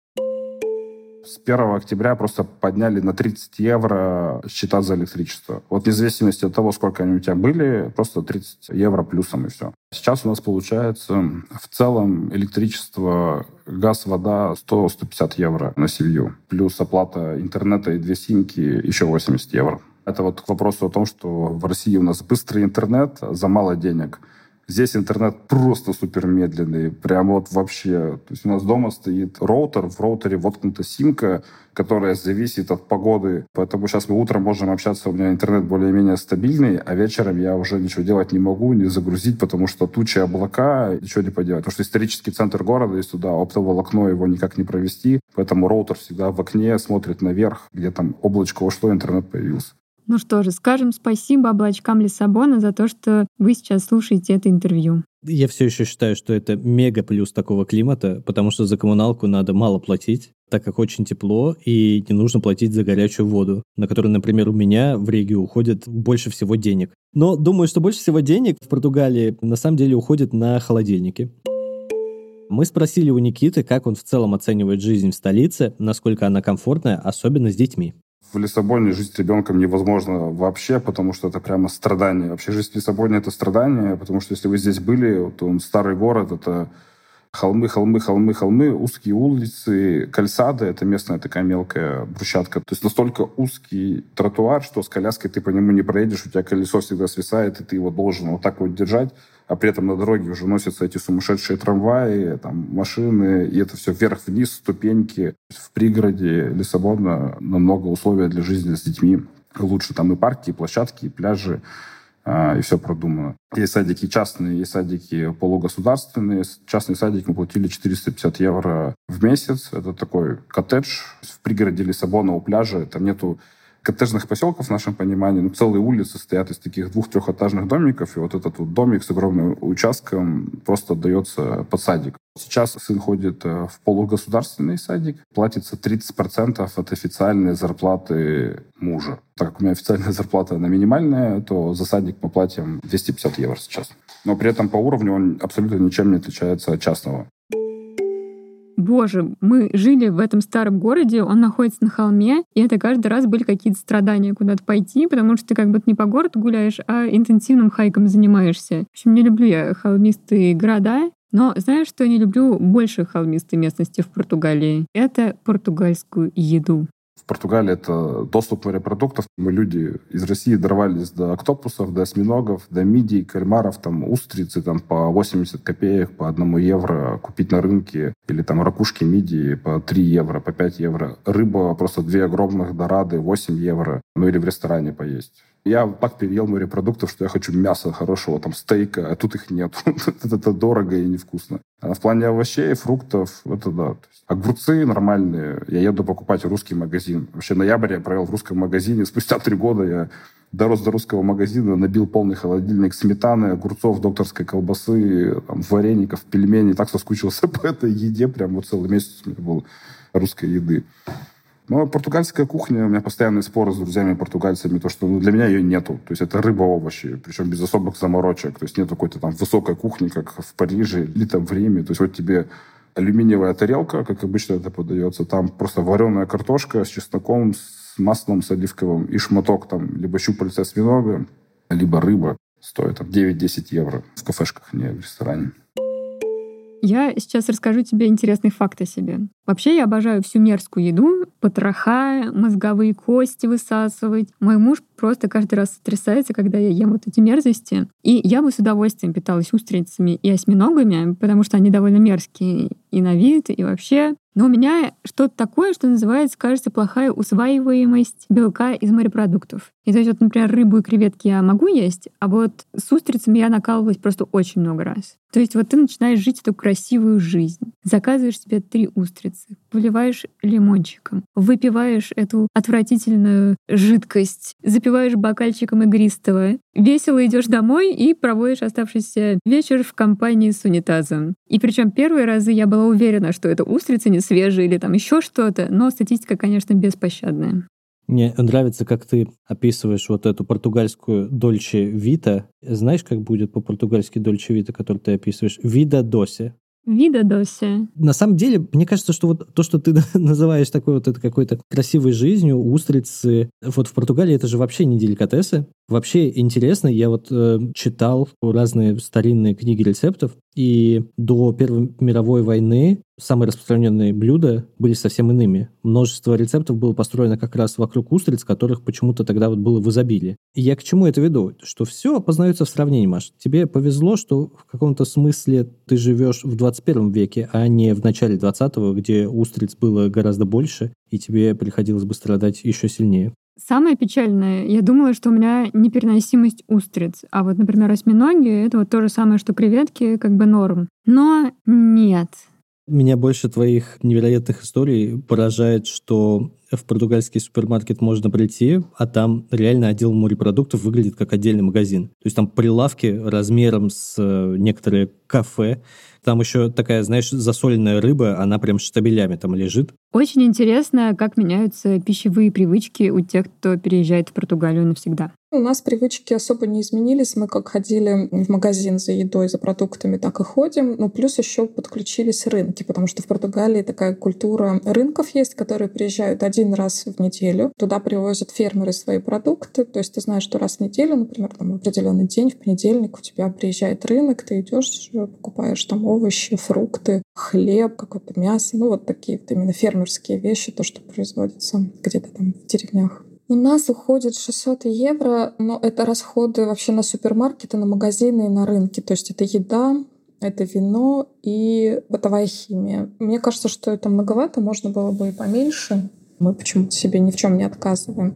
S1: С 1 октября просто подняли на 30 евро счета за электричество. Вот вне зависимости от того, сколько они у тебя были, просто 30 евро плюсом и все. Сейчас у нас получается в целом электричество, газ, вода 100-150 евро на семью. Плюс оплата интернета и две симки еще 80 евро. Это вот к вопросу о том, что в России у нас быстрый интернет за мало денег – Здесь интернет просто супер медленный, прям вот вообще. То есть у нас дома стоит роутер, в роутере воткнута симка, которая зависит от погоды. Поэтому сейчас мы утром можем общаться, у меня интернет более-менее стабильный, а вечером я уже ничего делать не могу, не загрузить, потому что тучи, облака, ничего не поделать. Потому что исторический центр города, и сюда оптоволокно его никак не провести, поэтому роутер всегда в окне смотрит наверх, где там облачко ушло, интернет появился.
S4: Ну что же, скажем спасибо облачкам Лиссабона за то, что вы сейчас слушаете это интервью.
S5: Я все еще считаю, что это мега плюс такого климата, потому что за коммуналку надо мало платить, так как очень тепло, и не нужно платить за горячую воду, на которую, например, у меня в регию уходит больше всего денег. Но думаю, что больше всего денег в Португалии на самом деле уходит на холодильники. Мы спросили у Никиты, как он в целом оценивает жизнь в столице, насколько она комфортная, особенно с детьми
S1: в Лиссабоне жить с ребенком невозможно вообще, потому что это прямо страдание. Вообще жизнь в Лиссабоне — это страдание, потому что если вы здесь были, то он старый город, это холмы, холмы, холмы, холмы, узкие улицы, кальсады, это местная такая мелкая брусчатка. То есть настолько узкий тротуар, что с коляской ты по нему не проедешь, у тебя колесо всегда свисает, и ты его должен вот так вот держать, а при этом на дороге уже носятся эти сумасшедшие трамваи, там, машины, и это все вверх-вниз, ступеньки. В пригороде Лиссабона намного условия для жизни с детьми лучше. Там и парки, и площадки, и пляжи. А, и все продумано. Есть садики частные, есть садики полугосударственные. Частный садик мы платили 450 евро в месяц. Это такой коттедж в пригороде Лиссабона у пляжа. Там нету коттеджных поселков в нашем понимании, ну, целые улицы стоят из таких двух-трехэтажных домиков, и вот этот вот домик с огромным участком просто отдается под садик. Сейчас сын ходит э, в полугосударственный садик, платится 30% от официальной зарплаты мужа. Так как у меня официальная зарплата на минимальная, то за садик мы платим 250 евро сейчас. Но при этом по уровню он абсолютно ничем не отличается от частного
S4: боже, мы жили в этом старом городе, он находится на холме, и это каждый раз были какие-то страдания куда-то пойти, потому что ты как бы не по городу гуляешь, а интенсивным хайком занимаешься. В общем, не люблю я холмистые города, но знаешь, что я не люблю больше холмистой местности в Португалии? Это португальскую еду.
S1: Португалии это доступ морепродуктов. Мы люди из России дорвались до октопусов, до осьминогов, до мидий, кальмаров, там устрицы там по 80 копеек, по одному евро купить на рынке. Или там ракушки мидии по 3 евро, по 5 евро. Рыба просто две огромных дорады, 8 евро. Ну или в ресторане поесть. Я так переел морепродуктов, что я хочу мяса хорошего, там, стейка, а тут их нет. это дорого и невкусно. А в плане овощей, фруктов, это да. огурцы нормальные. Я еду покупать русский магазин. Вообще ноябрь я провел в русском магазине. Спустя три года я дорос до русского магазина, набил полный холодильник сметаны, огурцов, докторской колбасы, там, вареников, пельменей. Так соскучился по этой еде. Прям вот целый месяц у меня был русской еды. Но португальская кухня, у меня постоянные споры с друзьями-португальцами, то, что ну, для меня ее нету. То есть это рыба-овощи, причем без особых заморочек. То есть нет какой-то там высокой кухни, как в Париже или там в Риме. То есть вот тебе алюминиевая тарелка, как обычно это подается, там просто вареная картошка с чесноком, с маслом, с оливковым и шматок там либо щупальца осьминога, либо рыба. Стоит там 9-10 евро в кафешках, не в ресторане.
S4: Я сейчас расскажу тебе интересный факт о себе. Вообще я обожаю всю мерзкую еду, потроха, мозговые кости высасывать. Мой муж просто каждый раз сотрясается, когда я ем вот эти мерзости. И я бы с удовольствием питалась устрицами и осьминогами, потому что они довольно мерзкие и на вид, и вообще. Но у меня что-то такое, что называется, кажется, плохая усваиваемость белка из морепродуктов. И то есть, вот, например, рыбу и креветки я могу есть, а вот с устрицами я накалывалась просто очень много раз. То есть вот ты начинаешь жить эту красивую жизнь. Заказываешь себе три устрицы, поливаешь лимончиком, выпиваешь эту отвратительную жидкость, запиваешь бокальчиком игристого, весело идешь домой и проводишь оставшийся вечер в компании с унитазом. И причем первые разы я была уверена, что это устрицы не свежие или там еще что-то, но статистика, конечно, беспощадная.
S5: Мне нравится, как ты описываешь вот эту португальскую Дольче Вита. Знаешь, как будет по-португальски Дольче Вита, который ты описываешь? Вида досе.
S4: Вида досе.
S5: На самом деле, мне кажется, что вот то, что ты называешь такой вот это какой-то красивой жизнью, устрицы, вот в Португалии это же вообще не деликатесы. Вообще интересно, я вот э, читал разные старинные книги рецептов, и до Первой мировой войны самые распространенные блюда были совсем иными. Множество рецептов было построено как раз вокруг устриц, которых почему-то тогда вот было в изобилии. И я к чему это веду? Что все познается в сравнении, Маш. Тебе повезло, что в каком-то смысле ты живешь в 21 веке, а не в начале 20-го, где устриц было гораздо больше, и тебе приходилось бы страдать еще сильнее.
S4: Самое печальное, я думала, что у меня непереносимость устриц. А вот, например, осьминоги — это вот то же самое, что креветки, как бы норм. Но нет.
S5: Меня больше твоих невероятных историй поражает, что в португальский супермаркет можно прийти, а там реально отдел морепродуктов выглядит как отдельный магазин. То есть там прилавки размером с э, некоторые кафе, там еще такая, знаешь, засоленная рыба, она прям штабелями там лежит.
S4: Очень интересно, как меняются пищевые привычки у тех, кто переезжает в Португалию навсегда.
S2: У нас привычки особо не изменились. Мы как ходили в магазин за едой, за продуктами, так и ходим. Ну, плюс еще подключились рынки, потому что в Португалии такая культура рынков есть, которые приезжают один раз в неделю. Туда привозят фермеры свои продукты. То есть ты знаешь, что раз в неделю, например, там определенный день, в понедельник у тебя приезжает рынок, ты идешь, покупаешь там овощи, фрукты, хлеб, какое-то мясо. Ну, вот такие вот именно фермерские вещи, то, что производится где-то там в деревнях. У нас уходит 600 евро, но это расходы вообще на супермаркеты, на магазины и на рынки. То есть это еда, это вино и бытовая химия. Мне кажется, что это многовато, можно было бы и поменьше. Мы почему-то себе ни в чем не отказываем.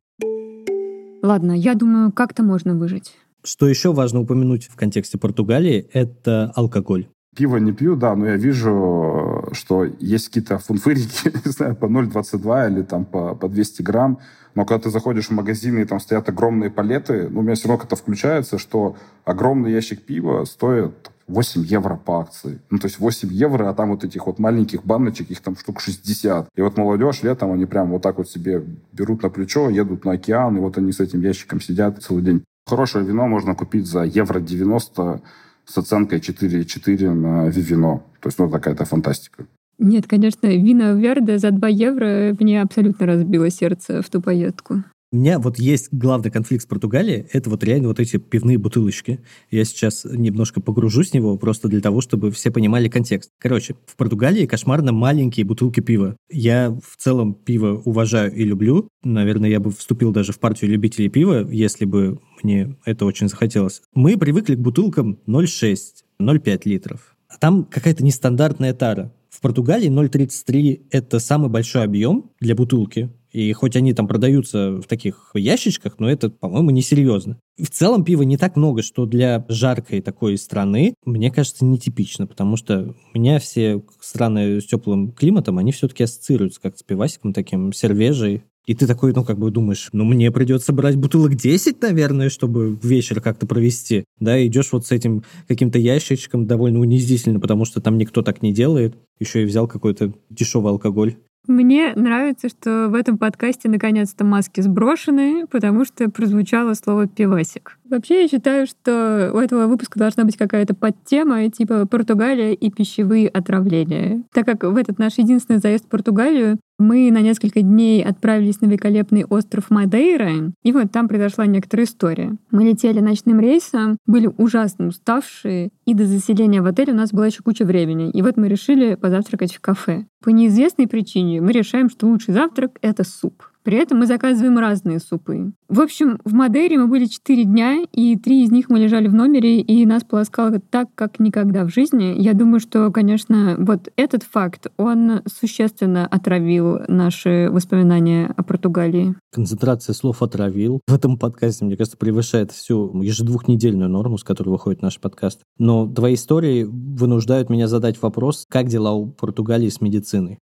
S4: Ладно, я думаю, как-то можно выжить.
S5: Что еще важно упомянуть в контексте Португалии, это алкоголь.
S1: Пиво не пью, да, но я вижу, что есть какие-то фунфырики, не знаю, по 0,22 или там по, по 200 грамм. Но когда ты заходишь в магазин и там стоят огромные палеты, ну, у меня все равно как-то включается, что огромный ящик пива стоит 8 евро по акции. Ну, то есть 8 евро, а там вот этих вот маленьких баночек, их там штук 60. И вот молодежь летом, они прям вот так вот себе берут на плечо, едут на океан, и вот они с этим ящиком сидят целый день. Хорошее вино можно купить за евро 90 с оценкой 4,4 на Вивино. То есть, ну, такая-то фантастика.
S4: Нет, конечно, вино Верде за 2 евро мне абсолютно разбило сердце в ту поездку.
S5: У меня вот есть главный конфликт с Португалией, это вот реально вот эти пивные бутылочки. Я сейчас немножко погружусь в него, просто для того, чтобы все понимали контекст. Короче, в Португалии кошмарно маленькие бутылки пива. Я в целом пиво уважаю и люблю. Наверное, я бы вступил даже в партию любителей пива, если бы мне это очень захотелось. Мы привыкли к бутылкам 0,6, 0,5 литров. А там какая-то нестандартная тара. В Португалии 0,33 – это самый большой объем для бутылки И хоть они там продаются в таких ящичках, но это, по-моему, несерьезно. В целом пива не так много, что для жаркой такой страны, мне кажется, нетипично, потому что у меня все страны с теплым климатом, они все-таки ассоциируются как с пивасиком таким сервежей, и ты такой, ну, как бы думаешь, ну, мне придется брать бутылок 10, наверное, чтобы вечер как-то провести. Да, идешь вот с этим каким-то ящичком довольно унизительно, потому что там никто так не делает. Еще и взял какой-то дешевый алкоголь.
S4: Мне нравится, что в этом подкасте наконец-то маски сброшены, потому что прозвучало слово «пивасик». Вообще, я считаю, что у этого выпуска должна быть какая-то подтема, типа Португалия и пищевые отравления. Так как в этот наш единственный заезд в Португалию мы на несколько дней отправились на великолепный остров Мадейра, и вот там произошла некоторая история. Мы летели ночным рейсом, были ужасно уставшие, и до заселения в отель у нас была еще куча времени. И вот мы решили позавтракать в кафе. По неизвестной причине мы решаем, что лучший завтрак — это суп. При этом мы заказываем разные супы. В общем, в Мадейре мы были 4 дня, и три из них мы лежали в номере, и нас полоскало так, как никогда в жизни. Я думаю, что, конечно, вот этот факт, он существенно отравил наши воспоминания о Португалии.
S5: Концентрация слов «отравил» в этом подкасте, мне кажется, превышает всю ежедвухнедельную норму, с которой выходит наш подкаст. Но твои истории вынуждают меня задать вопрос, как дела у Португалии с медициной?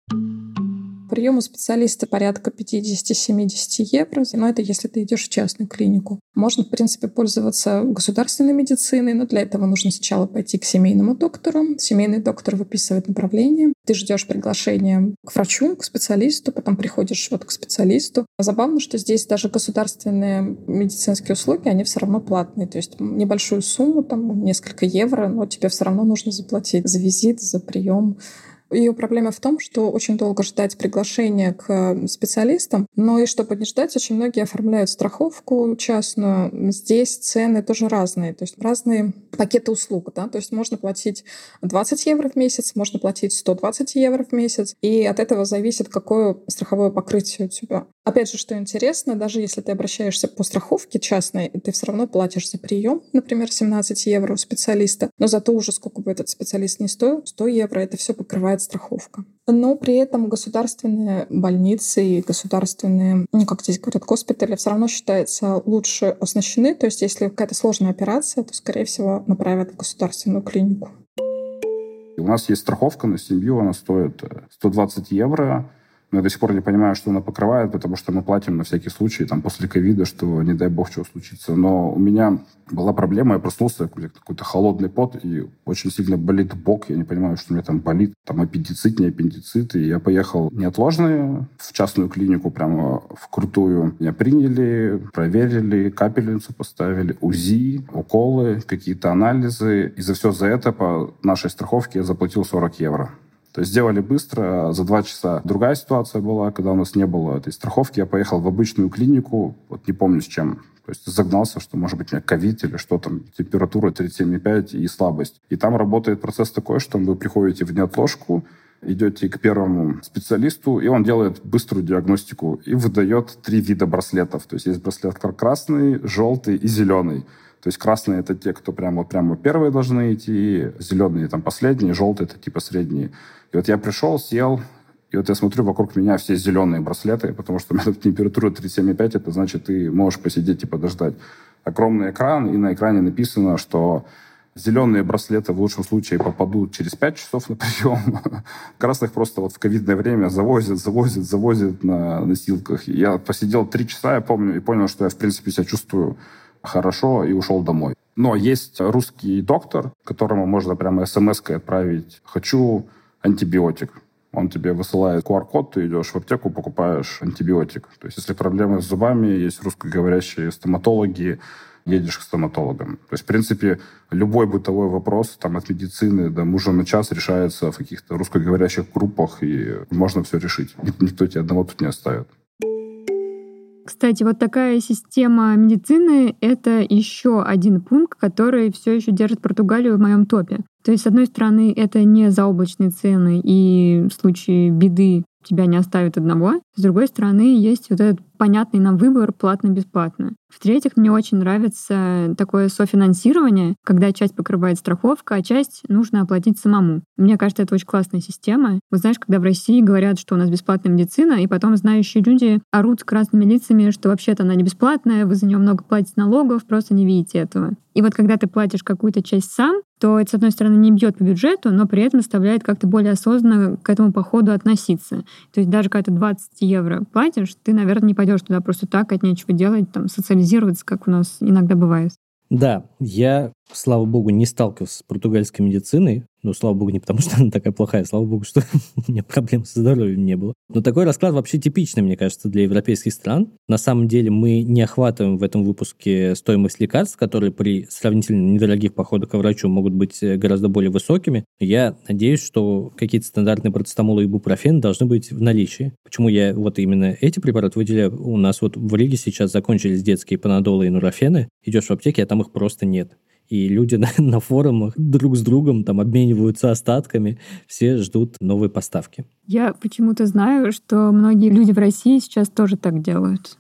S2: Прием у специалиста порядка 50-70 евро, но это если ты идешь в частную клинику. Можно, в принципе, пользоваться государственной медициной, но для этого нужно сначала пойти к семейному доктору. Семейный доктор выписывает направление. Ты ждешь приглашения к врачу, к специалисту, потом приходишь вот к специалисту. Забавно, что здесь даже государственные медицинские услуги, они все равно платные. То есть небольшую сумму, там несколько евро, но тебе все равно нужно заплатить за визит, за прием. Ее проблема в том, что очень долго ждать приглашения к специалистам, но и чтобы не ждать, очень многие оформляют страховку частную. Здесь цены тоже разные, то есть разные пакеты услуг. Да? То есть можно платить 20 евро в месяц, можно платить 120 евро в месяц, и от этого зависит, какое страховое покрытие у тебя. Опять же, что интересно, даже если ты обращаешься по страховке частной, ты все равно платишь за прием, например, 17 евро у специалиста, но зато уже сколько бы этот специалист не стоил, 100 евро, это все покрывает страховка. Но при этом государственные больницы и государственные, ну, как здесь говорят, госпитали все равно считаются лучше оснащены. То есть если какая-то сложная операция, то, скорее всего, направят в государственную клинику.
S1: У нас есть страховка на семью, она стоит 120 евро. Но я до сих пор не понимаю, что она покрывает, потому что мы платим на всякий случай, там, после ковида, что не дай бог, что случится. Но у меня была проблема, я проснулся, какой-то холодный пот, и очень сильно болит бок, я не понимаю, что у меня там болит, там аппендицит, не аппендицит, и я поехал неотложные в частную клинику, прямо в крутую. Меня приняли, проверили, капельницу поставили, УЗИ, уколы, какие-то анализы, и за все за это по нашей страховке я заплатил 40 евро. То есть сделали быстро, за два часа. Другая ситуация была, когда у нас не было этой страховки, я поехал в обычную клинику, вот не помню с чем, то есть загнался, что, может быть, у меня ковид или что там, температура 37,5 и слабость. И там работает процесс такой, что вы приходите в неотложку, идете к первому специалисту, и он делает быструю диагностику и выдает три вида браслетов. То есть есть браслет красный, желтый и зеленый. То есть красные это те, кто прямо, прямо первые должны идти, зеленые там последние, желтые это типа средние. И вот я пришел, сел, и вот я смотрю, вокруг меня все зеленые браслеты, потому что у меня температура 37,5, это значит, ты можешь посидеть и подождать. Огромный экран, и на экране написано, что зеленые браслеты в лучшем случае попадут через 5 часов на прием. Красных просто вот в ковидное время завозят, завозят, завозят на носилках. Я посидел 3 часа, я помню, и понял, что я, в принципе, себя чувствую хорошо, и ушел домой. Но есть русский доктор, которому можно прямо смс-кой отправить «хочу антибиотик». Он тебе высылает QR-код, ты идешь в аптеку, покупаешь антибиотик. То есть если проблемы с зубами, есть русскоговорящие стоматологи, едешь к стоматологам. То есть, в принципе, любой бытовой вопрос там, от медицины до мужа на час решается в каких-то русскоговорящих группах, и можно все решить. Никто тебя одного тут не оставит.
S4: Кстати, вот такая система медицины — это еще один пункт, который все еще держит Португалию в моем топе. То есть, с одной стороны, это не заоблачные цены, и в случае беды тебя не оставят одного. С другой стороны, есть вот этот понятный нам выбор платно-бесплатно. В-третьих, мне очень нравится такое софинансирование, когда часть покрывает страховка, а часть нужно оплатить самому. Мне кажется, это очень классная система. Вот знаешь, когда в России говорят, что у нас бесплатная медицина, и потом знающие люди орут с красными лицами, что вообще-то она не бесплатная, вы за нее много платите налогов, просто не видите этого. И вот когда ты платишь какую-то часть сам, то это, с одной стороны, не бьет по бюджету, но при этом заставляет как-то более осознанно к этому походу относиться. То есть даже когда ты 20 евро платишь, ты, наверное, не пойдешь туда просто так, от нечего делать, там, социализироваться, как у нас иногда бывает.
S5: Да, я, слава богу, не сталкивался с португальской медициной, ну, слава богу, не потому, что она такая плохая, слава богу, что у меня проблем со здоровьем не было. Но такой расклад вообще типичный, мне кажется, для европейских стран. На самом деле мы не охватываем в этом выпуске стоимость лекарств, которые при сравнительно недорогих походах к врачу могут быть э, гораздо более высокими. Я надеюсь, что какие-то стандартные процетамолы и бупрофен должны быть в наличии. Почему я вот именно эти препараты выделяю? У нас вот в Риге сейчас закончились детские панадолы и нурофены. Идешь в аптеке, а там их просто нет и люди на, на форумах друг с другом там обмениваются остатками, все ждут новые поставки.
S4: Я почему-то знаю, что многие люди в России сейчас тоже так делают.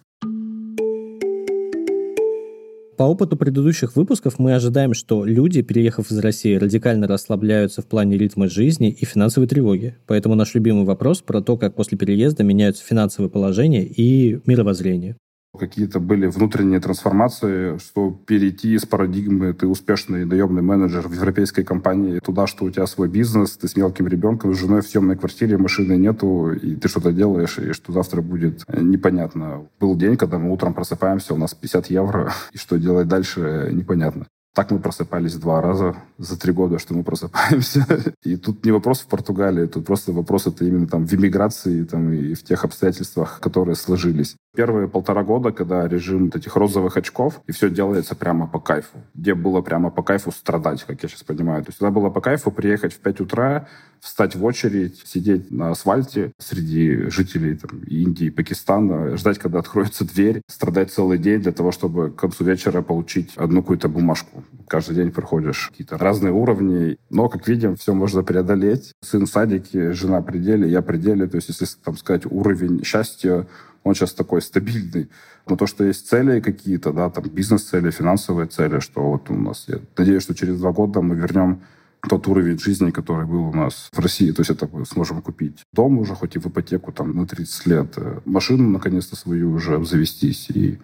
S5: По опыту предыдущих выпусков мы ожидаем, что люди, переехав из России, радикально расслабляются в плане ритма жизни и финансовой тревоги. Поэтому наш любимый вопрос про то, как после переезда меняются финансовые положения и мировоззрение
S1: какие-то были внутренние трансформации, что перейти из парадигмы «ты успешный наемный менеджер в европейской компании» туда, что у тебя свой бизнес, ты с мелким ребенком, с женой в темной квартире, машины нету, и ты что-то делаешь, и что завтра будет непонятно. Был день, когда мы утром просыпаемся, у нас 50 евро, и что делать дальше, непонятно. Так мы просыпались два раза за три года, что мы просыпаемся. И тут не вопрос в Португалии, тут просто вопрос это именно там в иммиграции там, и в тех обстоятельствах, которые сложились. Первые полтора года, когда режим этих розовых очков, и все делается прямо по кайфу. Где было прямо по кайфу страдать, как я сейчас понимаю. То есть тогда было по кайфу приехать в 5 утра, встать в очередь, сидеть на асфальте среди жителей там, Индии, Пакистана, ждать, когда откроется дверь, страдать целый день для того, чтобы к концу вечера получить одну какую-то бумажку. Каждый день проходишь какие-то разные уровни. Но, как видим, все можно преодолеть. Сын в жена при деле, я при деле. То есть, если там сказать уровень счастья, он сейчас такой стабильный. Но то, что есть цели какие-то, да, там бизнес-цели, финансовые цели, что вот у нас, я надеюсь, что через два года мы вернем тот уровень жизни, который был у нас в России. То есть это мы сможем купить дом уже, хоть и в ипотеку там на 30 лет, э, машину наконец-то свою уже завестись и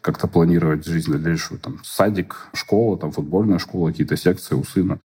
S1: как-то планировать жизнь дальнейшую. Там садик, школа, там футбольная школа, какие-то секции у сына.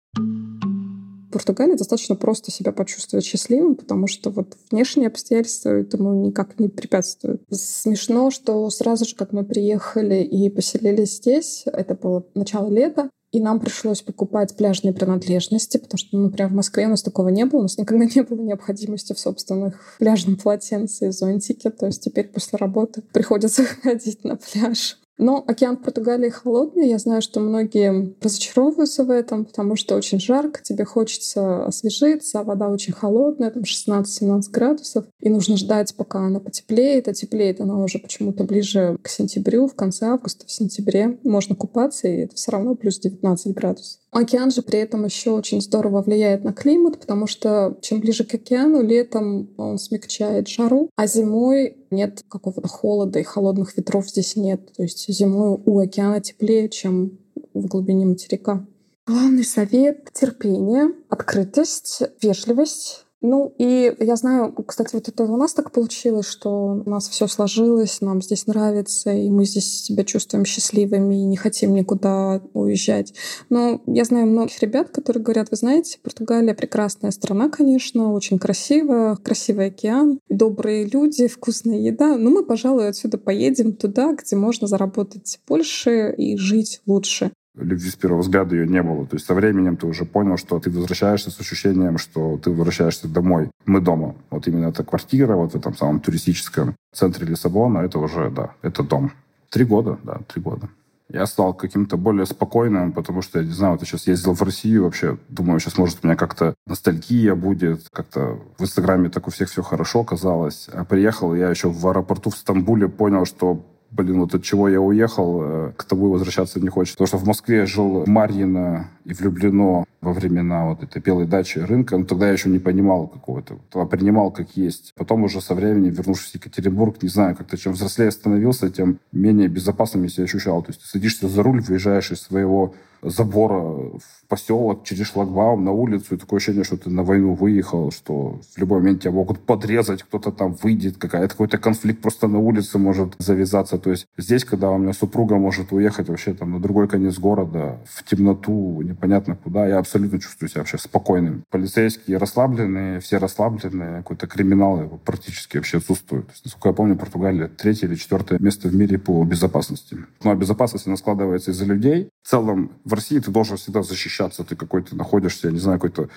S2: Португалии достаточно просто себя почувствовать счастливым, потому что вот внешние обстоятельства этому никак не препятствуют. Смешно, что сразу же, как мы приехали и поселились здесь, это было начало лета, и нам пришлось покупать пляжные принадлежности, потому что, ну, прям в Москве у нас такого не было. У нас никогда не было необходимости в собственных пляжном полотенце и зонтике. То есть теперь после работы приходится ходить на пляж. Но океан в Португалии холодный. Я знаю, что многие разочаровываются в этом, потому что очень жарко, тебе хочется освежиться, а вода очень холодная, там 16-17 градусов, и нужно ждать, пока она потеплеет. А теплеет она уже почему-то ближе к сентябрю, в конце августа, в сентябре. Можно купаться, и это все равно плюс 19 градусов. Океан же при этом еще очень здорово влияет на климат, потому что чем ближе к океану, летом он смягчает жару, а зимой нет какого-то холода и холодных ветров здесь нет. То есть зимой у океана теплее, чем в глубине материка. Главный совет — терпение, открытость, вежливость, ну, и я знаю, кстати, вот это у нас так получилось, что у нас все сложилось, нам здесь нравится, и мы здесь себя чувствуем счастливыми и не хотим никуда уезжать. Но я знаю многих ребят, которые говорят, вы знаете, Португалия прекрасная страна, конечно, очень красивая, красивый океан, добрые люди, вкусная еда, но мы, пожалуй, отсюда поедем туда, где можно заработать больше и жить лучше
S1: любви с первого взгляда ее не было. То есть со временем ты уже понял, что ты возвращаешься с ощущением, что ты возвращаешься домой. Мы дома. Вот именно эта квартира, вот в этом самом туристическом центре Лиссабона, это уже, да, это дом. Три года, да, три года. Я стал каким-то более спокойным, потому что, я не знаю, вот я сейчас ездил в Россию, вообще думаю, сейчас, может, у меня как-то ностальгия будет, как-то в Инстаграме так у всех все хорошо казалось. А приехал я еще в аэропорту в Стамбуле, понял, что блин, вот от чего я уехал, э, к тому возвращаться не хочется. Потому что в Москве жил Марьино и влюблено во времена вот этой белой дачи рынка. Но тогда я еще не понимал какого-то. Тогда принимал как есть. Потом уже со временем, вернувшись в Екатеринбург, не знаю, как-то чем взрослее становился, тем менее безопасным я себя ощущал. То есть ты садишься за руль, выезжаешь из своего забора в поселок через шлагбаум на улицу, и такое ощущение, что ты на войну выехал, что в любой момент тебя могут подрезать, кто-то там выйдет, какая-то какой-то конфликт просто на улице может завязаться. То есть здесь, когда у меня супруга может уехать вообще там на другой конец города, в темноту, непонятно куда, я абсолютно чувствую себя вообще спокойным. Полицейские расслабленные, все расслабленные, какой-то криминал практически вообще отсутствует. То есть, насколько я помню, Португалия третье или четвертое место в мире по безопасности. Ну, а безопасность, она складывается из-за людей. В целом, в России ты должен всегда защищаться. Ты какой-то находишься, я не знаю, какой-то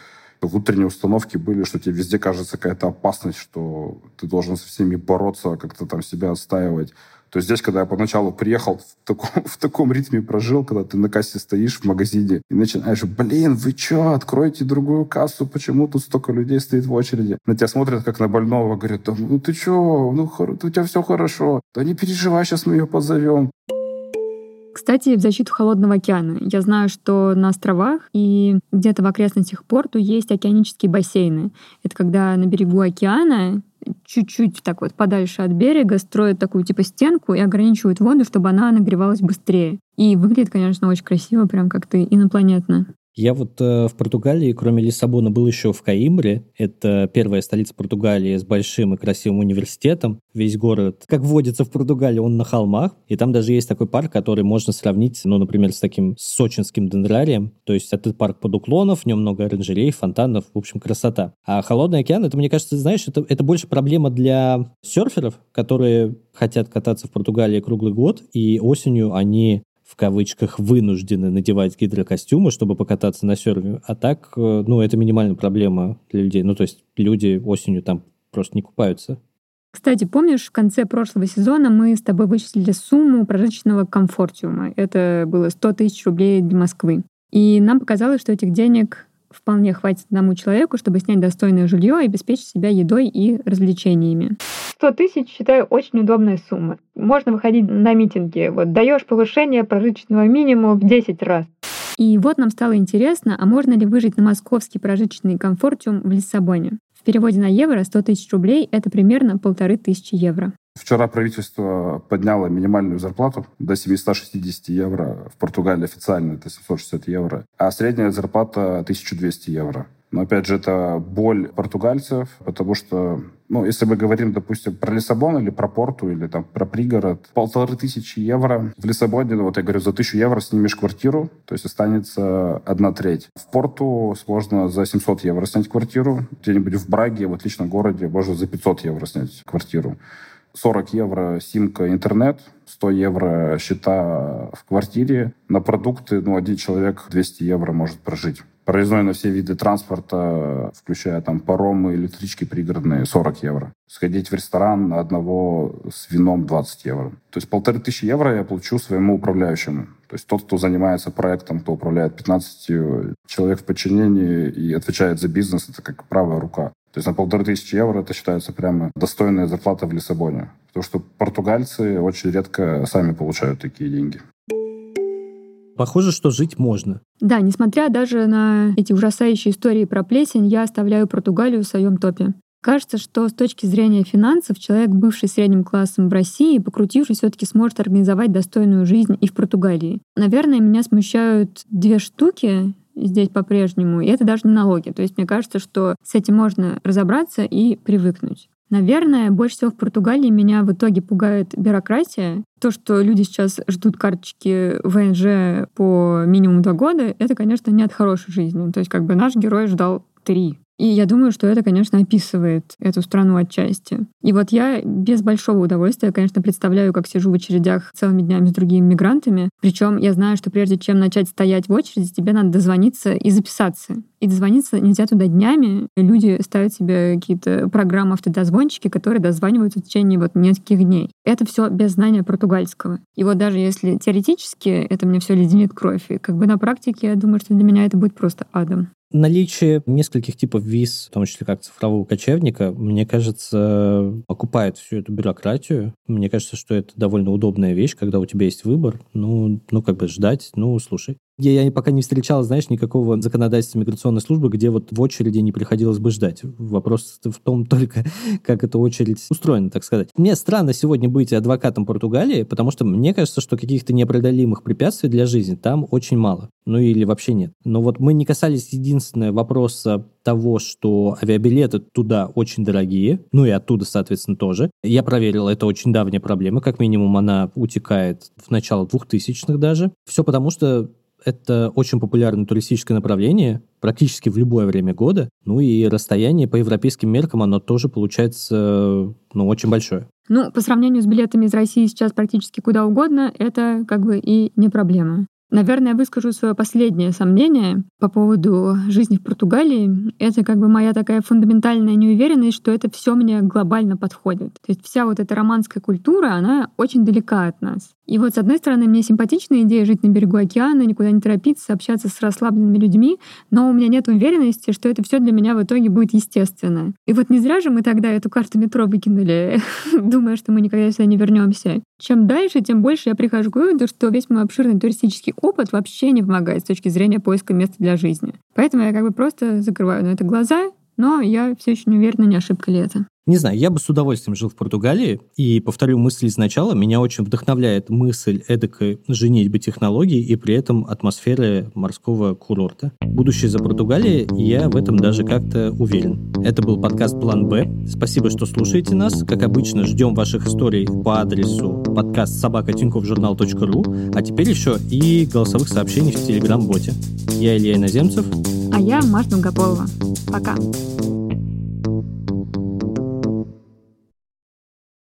S1: внутренние установки были, что тебе везде кажется какая-то опасность, что ты должен со всеми бороться, как-то там себя отстаивать. То есть здесь, когда я поначалу приехал, в таком, в таком ритме прожил, когда ты на кассе стоишь в магазине и начинаешь, блин, вы что, откройте другую кассу, почему тут столько людей стоит в очереди? На тебя смотрят, как на больного, говорят, ну ты что, ну у тебя все хорошо, да не переживай, сейчас мы ее позовем.
S4: Кстати, в защиту Холодного океана. Я знаю, что на островах и где-то в окрестностях порту есть океанические бассейны. Это когда на берегу океана чуть-чуть так вот подальше от берега строят такую типа стенку и ограничивают воду, чтобы она нагревалась быстрее. И выглядит, конечно, очень красиво, прям как-то инопланетно.
S5: Я вот э, в Португалии, кроме Лиссабона, был еще в Каимбре. Это первая столица Португалии с большим и красивым университетом. Весь город, как водится в Португалии, он на холмах. И там даже есть такой парк, который можно сравнить, ну, например, с таким сочинским дендрарием. То есть это парк под уклонов, в нем много оранжерей, фонтанов, в общем, красота. А Холодный океан, это, мне кажется, знаешь, это, это больше проблема для серферов, которые хотят кататься в Португалии круглый год, и осенью они в кавычках вынуждены надевать гидрокостюмы, чтобы покататься на сервере. А так, э, ну, это минимальная проблема для людей. Ну, то есть люди осенью там просто не купаются.
S4: Кстати, помнишь, в конце прошлого сезона мы с тобой вычислили сумму прожиточного комфортиума. Это было 100 тысяч рублей для Москвы. И нам показалось, что этих денег вполне хватит одному человеку, чтобы снять достойное жилье и обеспечить себя едой и развлечениями. 100 тысяч, считаю, очень удобная сумма. Можно выходить на митинги. Вот даешь повышение прожиточного минимума в 10 раз. И вот нам стало интересно, а можно ли выжить на московский прожиточный комфортиум в Лиссабоне? В переводе на евро 100 тысяч рублей — это примерно полторы тысячи евро.
S1: Вчера правительство подняло минимальную зарплату до 760 евро. В Португалии официально это 760 евро. А средняя зарплата 1200 евро. Но, опять же, это боль португальцев, потому что, ну, если мы говорим, допустим, про Лиссабон или про Порту, или там про пригород, полторы тысячи евро в Лиссабоне, ну, вот я говорю, за тысячу евро снимешь квартиру, то есть останется одна треть. В Порту сложно за 700 евро снять квартиру. Где-нибудь в Браге, в отличном городе, можно за 500 евро снять квартиру. 40 евро симка интернет, 100 евро счета в квартире. На продукты, ну, один человек 200 евро может прожить. Проездной на все виды транспорта, включая там паромы, электрички пригородные, 40 евро. Сходить в ресторан одного с вином 20 евро. То есть полторы тысячи евро я получу своему управляющему. То есть тот, кто занимается проектом, кто управляет 15 человек в подчинении и отвечает за бизнес, это как правая рука. То есть на полторы тысячи евро это считается прямо достойная зарплата в Лиссабоне. Потому что португальцы очень редко сами получают такие деньги.
S5: Похоже, что жить можно.
S4: Да, несмотря даже на эти ужасающие истории про плесень, я оставляю Португалию в своем топе. Кажется, что с точки зрения финансов человек, бывший средним классом в России, покрутившись, все-таки сможет организовать достойную жизнь и в Португалии. Наверное, меня смущают две штуки здесь по-прежнему, и это даже не налоги. То есть мне кажется, что с этим можно разобраться и привыкнуть. Наверное, больше всего в Португалии меня в итоге пугает бюрократия. То, что люди сейчас ждут карточки ВНЖ по минимум два года, это, конечно, не от хорошей жизни. То есть как бы наш герой ждал три. И я думаю, что это, конечно, описывает эту страну отчасти. И вот я без большого удовольствия, конечно, представляю, как сижу в очередях целыми днями с другими мигрантами. Причем я знаю, что прежде чем начать стоять в очереди, тебе надо дозвониться и записаться. И дозвониться нельзя туда днями. Люди ставят себе какие-то программы автодозвончики, которые дозваниваются в течение вот нескольких дней. Это все без знания португальского. И вот даже если теоретически это мне все леденит кровь, и как бы на практике я думаю, что для меня это будет просто адом.
S5: Наличие нескольких типов виз, в том числе как цифрового кочевника, мне кажется, окупает всю эту бюрократию. Мне кажется, что это довольно удобная вещь, когда у тебя есть выбор. Ну, ну как бы ждать, ну, слушай, я, я пока не встречал, знаешь, никакого законодательства миграционной службы, где вот в очереди не приходилось бы ждать. Вопрос в том только, как эта очередь устроена, так сказать. Мне странно сегодня быть адвокатом Португалии, потому что мне кажется, что каких-то непреодолимых препятствий для жизни там очень мало. Ну или вообще нет. Но вот мы не касались единственного вопроса того, что авиабилеты туда очень дорогие, ну и оттуда, соответственно, тоже. Я проверил, это очень давняя проблема, как минимум она утекает в начало двухтысячных даже. Все потому, что это очень популярное туристическое направление практически в любое время года. Ну и расстояние по европейским меркам, оно тоже получается ну, очень большое.
S4: Ну, по сравнению с билетами из России сейчас практически куда угодно, это как бы и не проблема. Наверное, выскажу свое последнее сомнение по поводу жизни в Португалии. Это как бы моя такая фундаментальная неуверенность, что это все мне глобально подходит. То есть вся вот эта романская культура, она очень далека от нас. И вот, с одной стороны, мне симпатичная идея жить на берегу океана, никуда не торопиться, общаться с расслабленными людьми, но у меня нет уверенности, что это все для меня в итоге будет естественно. И вот не зря же мы тогда эту карту метро выкинули, думая, что мы никогда сюда не вернемся. Чем дальше, тем больше я прихожу к выводу, что весь мой обширный туристический опыт вообще не помогает с точки зрения поиска места для жизни. Поэтому я как бы просто закрываю на это глаза, но я все еще не уверена, не ошибка ли это.
S5: Не знаю, я бы с удовольствием жил в Португалии, и, повторю мысль изначала, меня очень вдохновляет мысль эдакой женитьбы технологий и при этом атмосферы морского курорта. Будущее за Португалией, я в этом даже как-то уверен. Это был подкаст «План Б». Спасибо, что слушаете нас. Как обычно, ждем ваших историй по адресу подкаст собакатинковжурнал.ру, а теперь еще и голосовых сообщений в Телеграм-боте. Я Илья Иноземцев.
S4: А я Маша Долгополова. Пока.